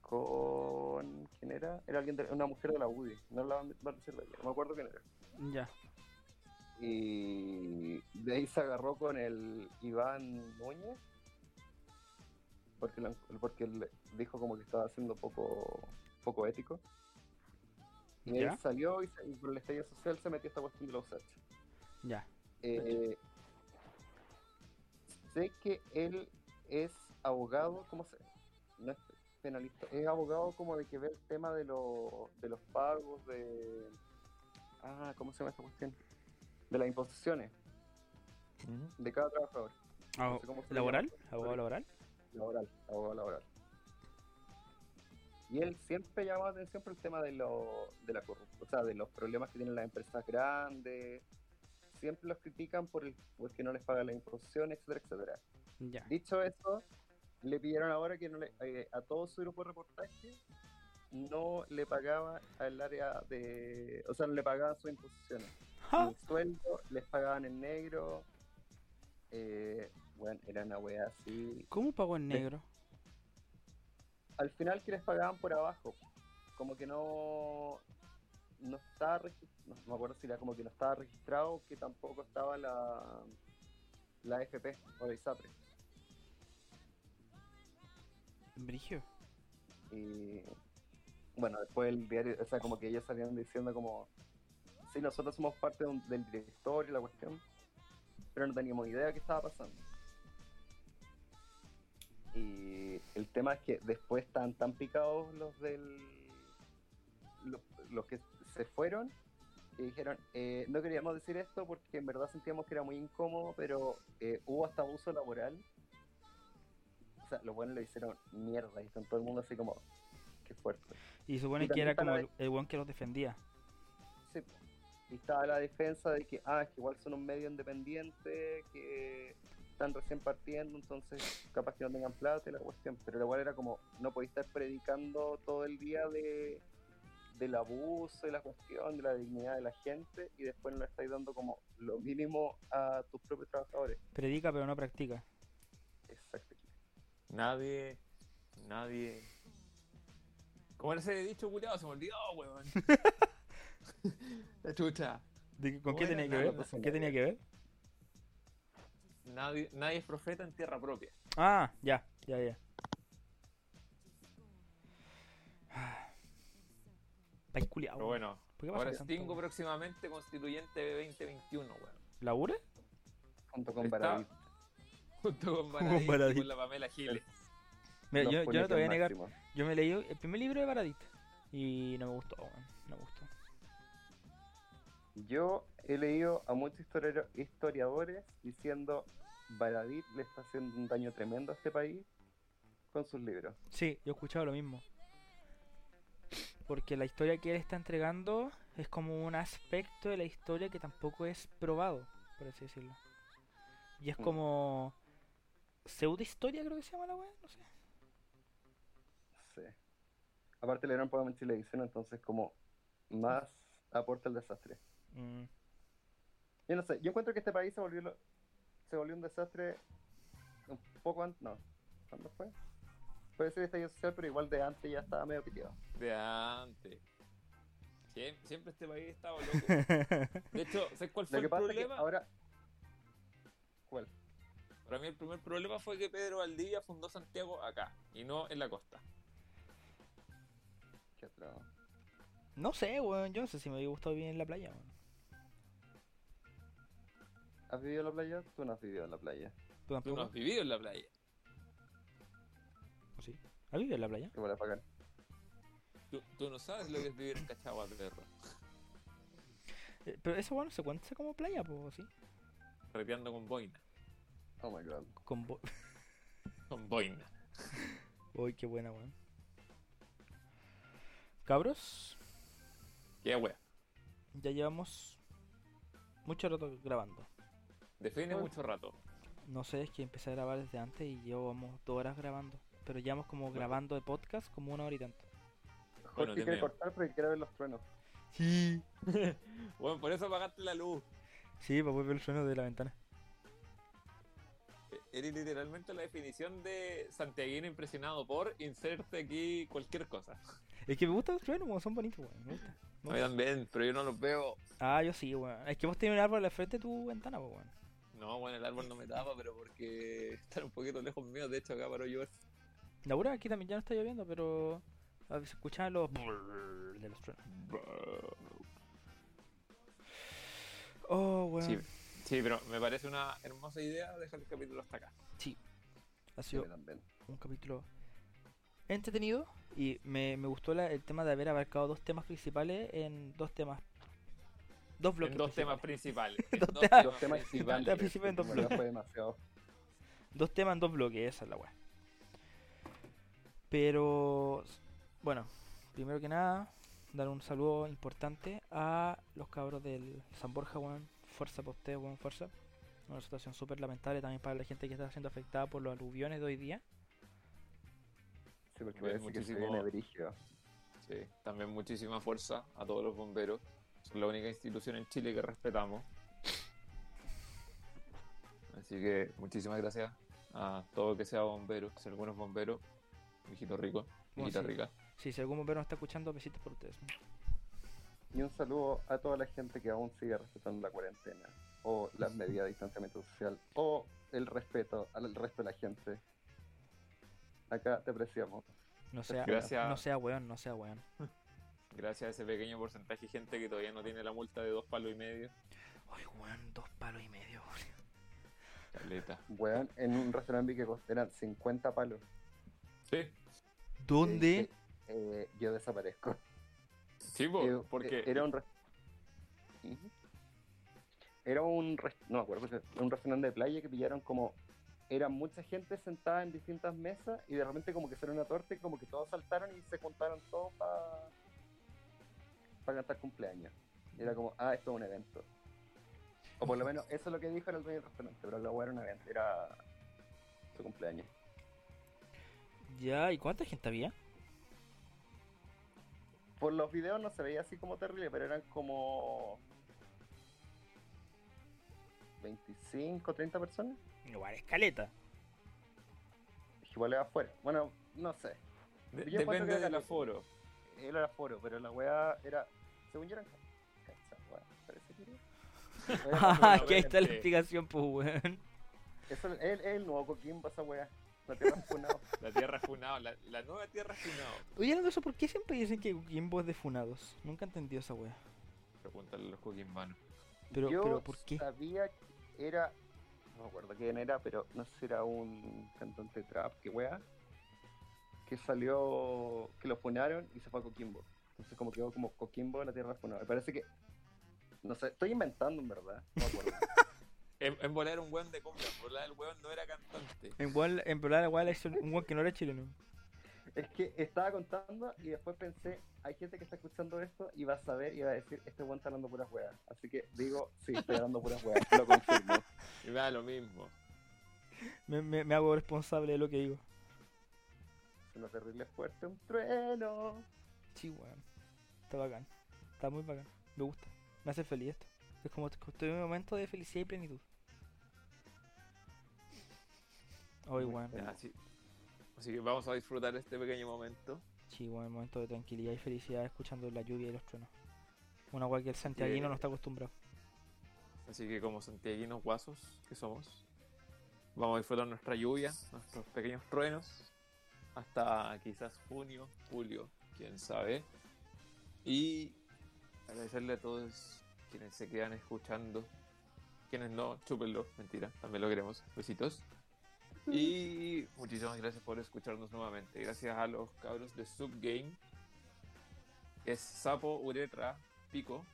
S2: con... ¿Quién era? Era alguien de, una mujer de la UDI, no la van a decir de ella, no me acuerdo quién era.
S3: Ya.
S2: Y de ahí se agarró con el Iván Núñez porque, lo- porque él dijo como que estaba siendo poco, poco ético. Y
S3: ¿Ya?
S2: él salió y, se- y por el estallido social se metió esta cuestión de los USACH.
S3: Ya.
S2: Eh, sé que él es abogado, ¿cómo se? No es penalista, es abogado como de que ve el tema de, lo- de los pagos de... Ah, ¿cómo se llama esta cuestión? De las imposiciones de cada trabajador.
S3: Ah,
S2: sé
S3: ¿Laboral? ¿Abogado laboral?
S2: Laboral, abogado laboral. Y él siempre llama la atención por el tema de, lo, de la corrupción, o sea, de los problemas que tienen las empresas grandes. Siempre los critican por el porque no les pagan la imposición, etcétera, etcétera.
S3: Ya.
S2: Dicho eso, le pidieron ahora que no le, eh, a todo su grupo de reportaje no le pagaba al área de, o sea, no le pagaban sus imposiciones.
S3: ¡Ja!
S2: Ni sueldo, les pagaban en negro. Eh, bueno, era una wea así.
S3: ¿Cómo pagó en negro?
S2: al final que les pagaban por abajo, como que no no estaba regis- no me acuerdo si era como que no estaba registrado, que tampoco estaba la la FP o la ISAPRE.
S3: Brigio.
S2: Y bueno, después el diario, o sea, como que ellos salían diciendo como sí, nosotros somos parte de un- del directorio la cuestión, pero no teníamos idea de qué estaba pasando. Y el tema es que después están tan picados los del. los, los que se fueron y dijeron: eh, No queríamos decir esto porque en verdad sentíamos que era muy incómodo, pero eh, hubo hasta abuso laboral. O sea, los buenos le hicieron mierda y están todo el mundo así como: Qué fuerte.
S3: Y supone
S2: Y
S3: que era como el, el weón que los defendía.
S2: Sí. Y estaba la defensa de que, ah, es que igual son un medio independiente, que están recién partiendo, entonces capaz que no tengan plata y la cuestión. Pero igual era como, no podéis estar predicando todo el día de del abuso, de la cuestión, de la dignidad de la gente y después no le estáis dando como lo mínimo a tus propios trabajadores.
S3: Predica pero no practica.
S2: Exacto.
S1: Nadie. Nadie. ¿Cómo era ese dicho culiado? Se me olvidó, weón. La chucha.
S3: ¿De qué- ¿Con qué tenía que ver? ¿Qué tenía que ver?
S1: Nadie, nadie es profeta en tierra propia.
S3: Ah, ya, ya, ya. País culiao.
S1: Pero bueno,
S3: ¿Por qué pasa
S1: ahora
S3: weón?
S1: próximamente constituyente de 2021, weón.
S3: ¿Labura?
S2: Junto con Baradit.
S1: Junto con Baradit. con la Pamela Giles.
S3: Mira, yo, yo no te voy a negar. Yo me leí el primer libro de Baradit. Y no me gustó, weón. No me gustó.
S2: Yo he leído a muchos historia- historiadores diciendo Baradit le está haciendo un daño tremendo a este país con sus libros.
S3: Sí, yo he escuchado lo mismo. Porque la historia que él está entregando es como un aspecto de la historia que tampoco es probado, por así decirlo. Y es
S2: Mm.
S3: como pseudo historia, creo que se llama la weá, no sé.
S2: Sí. Aparte le dieron programa en televisión, entonces como más aporta el desastre.
S3: Mm,
S2: Yo no sé, yo encuentro que este país se volvió lo- se volvió un desastre un poco antes, no, ¿cuándo fue? puede ser estallido social, pero igual de antes ya estaba medio piteado.
S1: De antes. Siem- Siempre, este país estaba loco. De hecho, ¿sabes cuál fue
S2: Lo que
S1: el
S2: pasa es que
S1: problema?
S2: ahora. ¿Cuál?
S1: Para mí el primer problema fue que Pedro Valdivia fundó Santiago acá y no en la costa.
S2: ¿Qué otro?
S3: No sé, weón. Yo no sé si me hubiera gustado bien en la playa, weón.
S2: ¿Has vivido en la playa? Tú no has vivido en la playa.
S3: ¿Tú
S1: no has vivido en la playa.
S3: ¿O sí? ¿Has vivido en la playa?
S2: Igual es bacán.
S1: Tú, tú no sabes lo que es vivir en Cachagua, perro.
S3: Eh, Pero eso, bueno, se cuenta como playa, pues, sí.
S1: Reteando con boina.
S2: Oh my god.
S3: Con bo...
S1: Con boina.
S3: Uy, qué buena, weón. Cabros,
S1: Qué wea.
S3: ya llevamos mucho rato grabando.
S1: Define
S2: Bueno.
S1: mucho rato.
S3: No sé, es que empecé a grabar desde antes y llevamos dos horas grabando. Pero llevamos como grabando de podcast como una hora y tanto.
S1: Bueno,
S2: Jorge
S1: te
S2: quiere cortar porque quiere ver los truenos.
S3: Sí.
S1: Bueno, por eso apagaste la luz.
S3: Sí, para poder ver el sueño de la ventana.
S1: E- Eres literalmente la definición de santiaguino impresionado por inserte aquí cualquier cosa.
S3: Es que me gustan los truenos, son bonitos, weón. Me gustan. Me
S1: A mí también, pero yo no los veo.
S3: Ah, yo sí, weón. Es que vos tenés un árbol al frente de tu ventana, pues, weón.
S1: No, bueno, el árbol no me tapa, pero porque están un poquito lejos mío. De hecho, acá paró llover.
S3: La verdad, aquí también ya no está lloviendo, pero a veces se escuchan los de los truenos. Oh, weón.
S1: Sí, sí, pero me parece una hermosa idea dejar el capítulo hasta acá.
S3: Ha
S2: Sí,
S3: sido
S2: me también.
S3: un capítulo entretenido y me, me gustó la- el tema de haber abarcado dos temas principales en dos temas. Dos bloques.
S1: En dos temas
S3: principales.
S1: principales.
S3: Dos temas-
S2: Los temas
S1: principales.
S3: Al principio en dos bloques.
S2: fue demasiado.
S3: Dos temas en dos bloques, esa es la weá. Pero, bueno, primero que nada, dar un saludo importante a los cabros del San Borja, weón. Fuerza para ustedes, weón, fuerza. Una situación súper lamentable también para la gente que está siendo afectada por los aluviones de hoy día.
S2: Sí, porque parece que se
S1: muchísimo-
S2: viene brígido.
S1: Sí, también muchísima fuerza a todos los bomberos. Son la única institución en Chile que respetamos. Así que muchísimas gracias a todo que sea bombero, ser buenos bomberos. Mijito rico,
S3: Bueno,
S1: mijita
S3: sí.
S1: rica.
S3: Sí, si algún bombero nos está escuchando, besitos por ustedes.
S2: Y un saludo a toda la gente que aún sigue respetando la cuarentena, o las medidas de distanciamiento social, o el respeto al resto de la gente. Acá te apreciamos.
S3: No sea,
S1: Gracias.
S3: no sea weón, no sea weón.
S1: Gracias a ese pequeño porcentaje de gente que todavía no tiene la multa de dos palos y medio.
S3: Ay, weón, dos palos y medio.
S1: Caleta.
S2: Weón, en un restaurante vi que costaran 50 palos.
S1: Sí,
S3: ¿Dónde?
S2: Eh, eh, yo desaparezco.
S1: sí,
S2: Eh,
S1: porque
S2: eh, era un. Era un no me acuerdo, pero un restaurante de playa que pillaron como era mucha gente sentada en distintas mesas y de repente como que salió una torta y como que todos saltaron y se juntaron todos para para cantar cumpleaños. Y era como, ah, esto es un evento. O por lo menos eso es lo que dijo el dueño del restaurante, pero la hueá era un evento, era su cumpleaños.
S3: Ya, ¿y cuánta gente había?
S2: Por los videos no se veía así como terrible, pero eran como 25, 30 personas.
S3: Igual, escaleta.
S2: Igual era afuera. Bueno, no sé.
S1: de-
S2: yo
S1: depende del aforo.
S2: Él era aforo, pero la weá era. Según yo eran. Cacha, weá, parece que era.
S3: Ah, que ahí está la explicación, pues, weón.
S2: Eso es el, el nuevo Coquimbo, esa weá. La tierra funado.
S1: La tierra funado, la, la nueva tierra funado.
S3: Oye, de eso, ¿por qué siempre dicen que Coquimbo es de funados? Nunca he entendido esa wea.
S1: Pregúntale a los coquimbanos.
S3: Pero-
S2: yo
S3: pero, ¿por qué?
S2: sabía que era. No me acuerdo quién era, pero no sé si era un cantante de trap, que weá. Que salió. Que lo funaron y se fue a Coquimbo. Entonces, como quedó como Coquimbo la tierra funada. Me parece que. No sé, estoy inventando en verdad. No me acuerdo.
S1: En, en volar un weón de cumbia, en volar el weón no era cantante.
S3: En igual, en igual es un un weón que no era chileno.
S2: Es que estaba contando y después pensé, hay gente que está escuchando esto y va a saber y va a decir, este weón está hablando puras weas. Así que digo, sí, estoy hablando puras weas, lo confirmo.
S1: Y me da lo mismo.
S3: Me, me, me hago responsable de lo que digo.
S2: Suena terrible fuerte, un trueno.
S3: Sí, weón. Está bacán. Está muy bacán. Me gusta. Me hace feliz esto. Es como estoy en un momento de felicidad y plenitud.
S2: Muy
S3: weón.
S1: Así que vamos a disfrutar este pequeño momento.
S3: Sí, buen momento de tranquilidad y felicidad escuchando la lluvia y los truenos. Una cual que el santiaguino no está acostumbrado.
S1: Así que como santiaguinos guasos que somos, vamos a disfrutar nuestra lluvia, nuestros pequeños truenos, hasta quizás junio, julio, quién sabe. Y agradecerle a todos quienes se quedan escuchando, quienes no, chúpenlo, mentira, también lo queremos. Besitos. Y muchísimas gracias por escucharnos nuevamente. Gracias a los cabros de Subgame. Es Sapo, Uretra, Pico,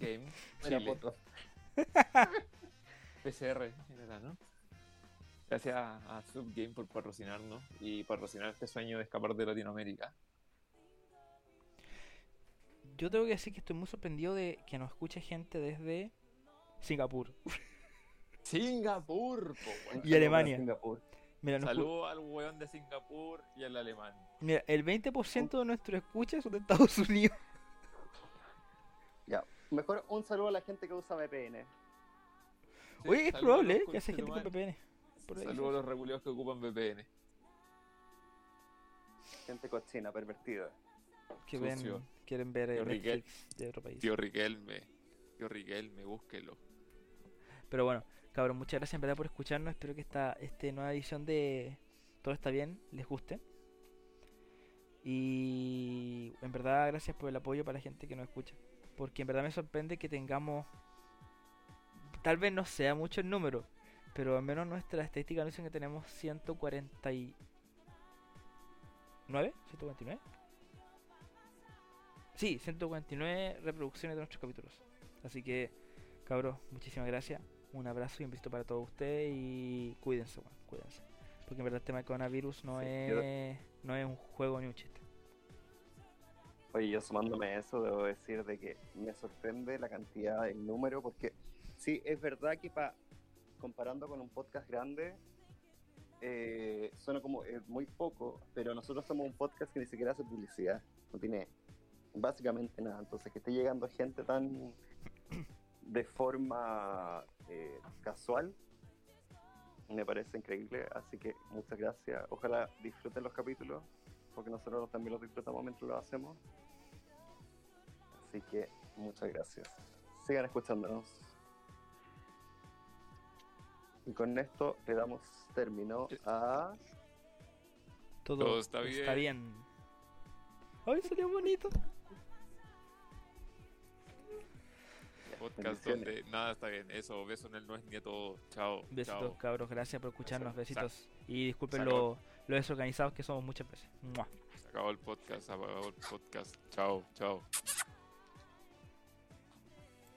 S1: Game, Chile. PCR ¿no? Gracias a Subgame por patrocinarnos y patrocinar este sueño de escapar de Latinoamérica.
S3: Yo tengo que decir que estoy muy sorprendido de que nos escuche gente desde Singapur.
S1: Singapur, po.
S3: Y Alemania.
S2: Singapur.
S3: Mira,
S1: Saludo al weón de Singapur y al alemán.
S3: mira, el 20% de nuestros escuchas son de Estados Unidos.
S2: Ya. Mejor un saludo a la gente que usa VPN.
S1: Sí,
S3: Oye, es probable ¿eh? que haya gente con. VPN. Por ahí.
S1: Saludos a los reguleros que ocupan VPN.
S2: Gente cochina, pervertida.
S3: que ven, quieren ver eh,
S1: Tío Riquel.
S3: Netflix de otro país.
S1: Tío Riquelme. Tío Riquelme, búsquelo.
S3: Pero bueno, cabrón, muchas gracias en verdad por escucharnos. Espero que esta este nueva edición de Todo está bien les guste. Y en verdad, gracias por el apoyo para la gente que nos escucha. Porque en verdad me sorprende que tengamos. Tal vez no sea mucho el número, pero al menos nuestra estadística nos dicen que tenemos 149. ¿149? Sí, 149 reproducciones de nuestros capítulos. Así que, cabros, muchísimas gracias. Un abrazo y un besito para todos ustedes y cuídense, bueno, cuídense. Porque en verdad el tema del coronavirus no
S2: Sí,
S3: es
S2: yo-
S3: no es un juego ni un chiste.
S2: Oye, yo sumándome a eso, debo decir de que me sorprende la cantidad, el número, porque sí, es verdad que pa, comparando con un podcast grande, eh, suena como eh, muy poco, pero nosotros somos un podcast que ni siquiera hace publicidad, no tiene básicamente nada, entonces que esté llegando gente tan de forma eh, casual, me parece increíble, así que muchas gracias, ojalá disfruten los capítulos, porque nosotros también los disfrutamos mientras lo hacemos. Así que muchas gracias. Sigan escuchándonos. Y con esto le damos término a...
S3: Todo,
S1: Todo está
S3: está
S1: bien.
S3: ¡Ay, salió bonito!
S1: Podcast donde nada está bien. Eso, beso en el no es nieto. Chao.
S3: Besitos,
S1: chao.
S3: cabros, gracias por escucharnos. Besitos. Y disculpen lo, lo desorganizados que somos muchas veces. ¡Mua!
S1: Se acabó el podcast, se acabó el podcast. Chao, chao.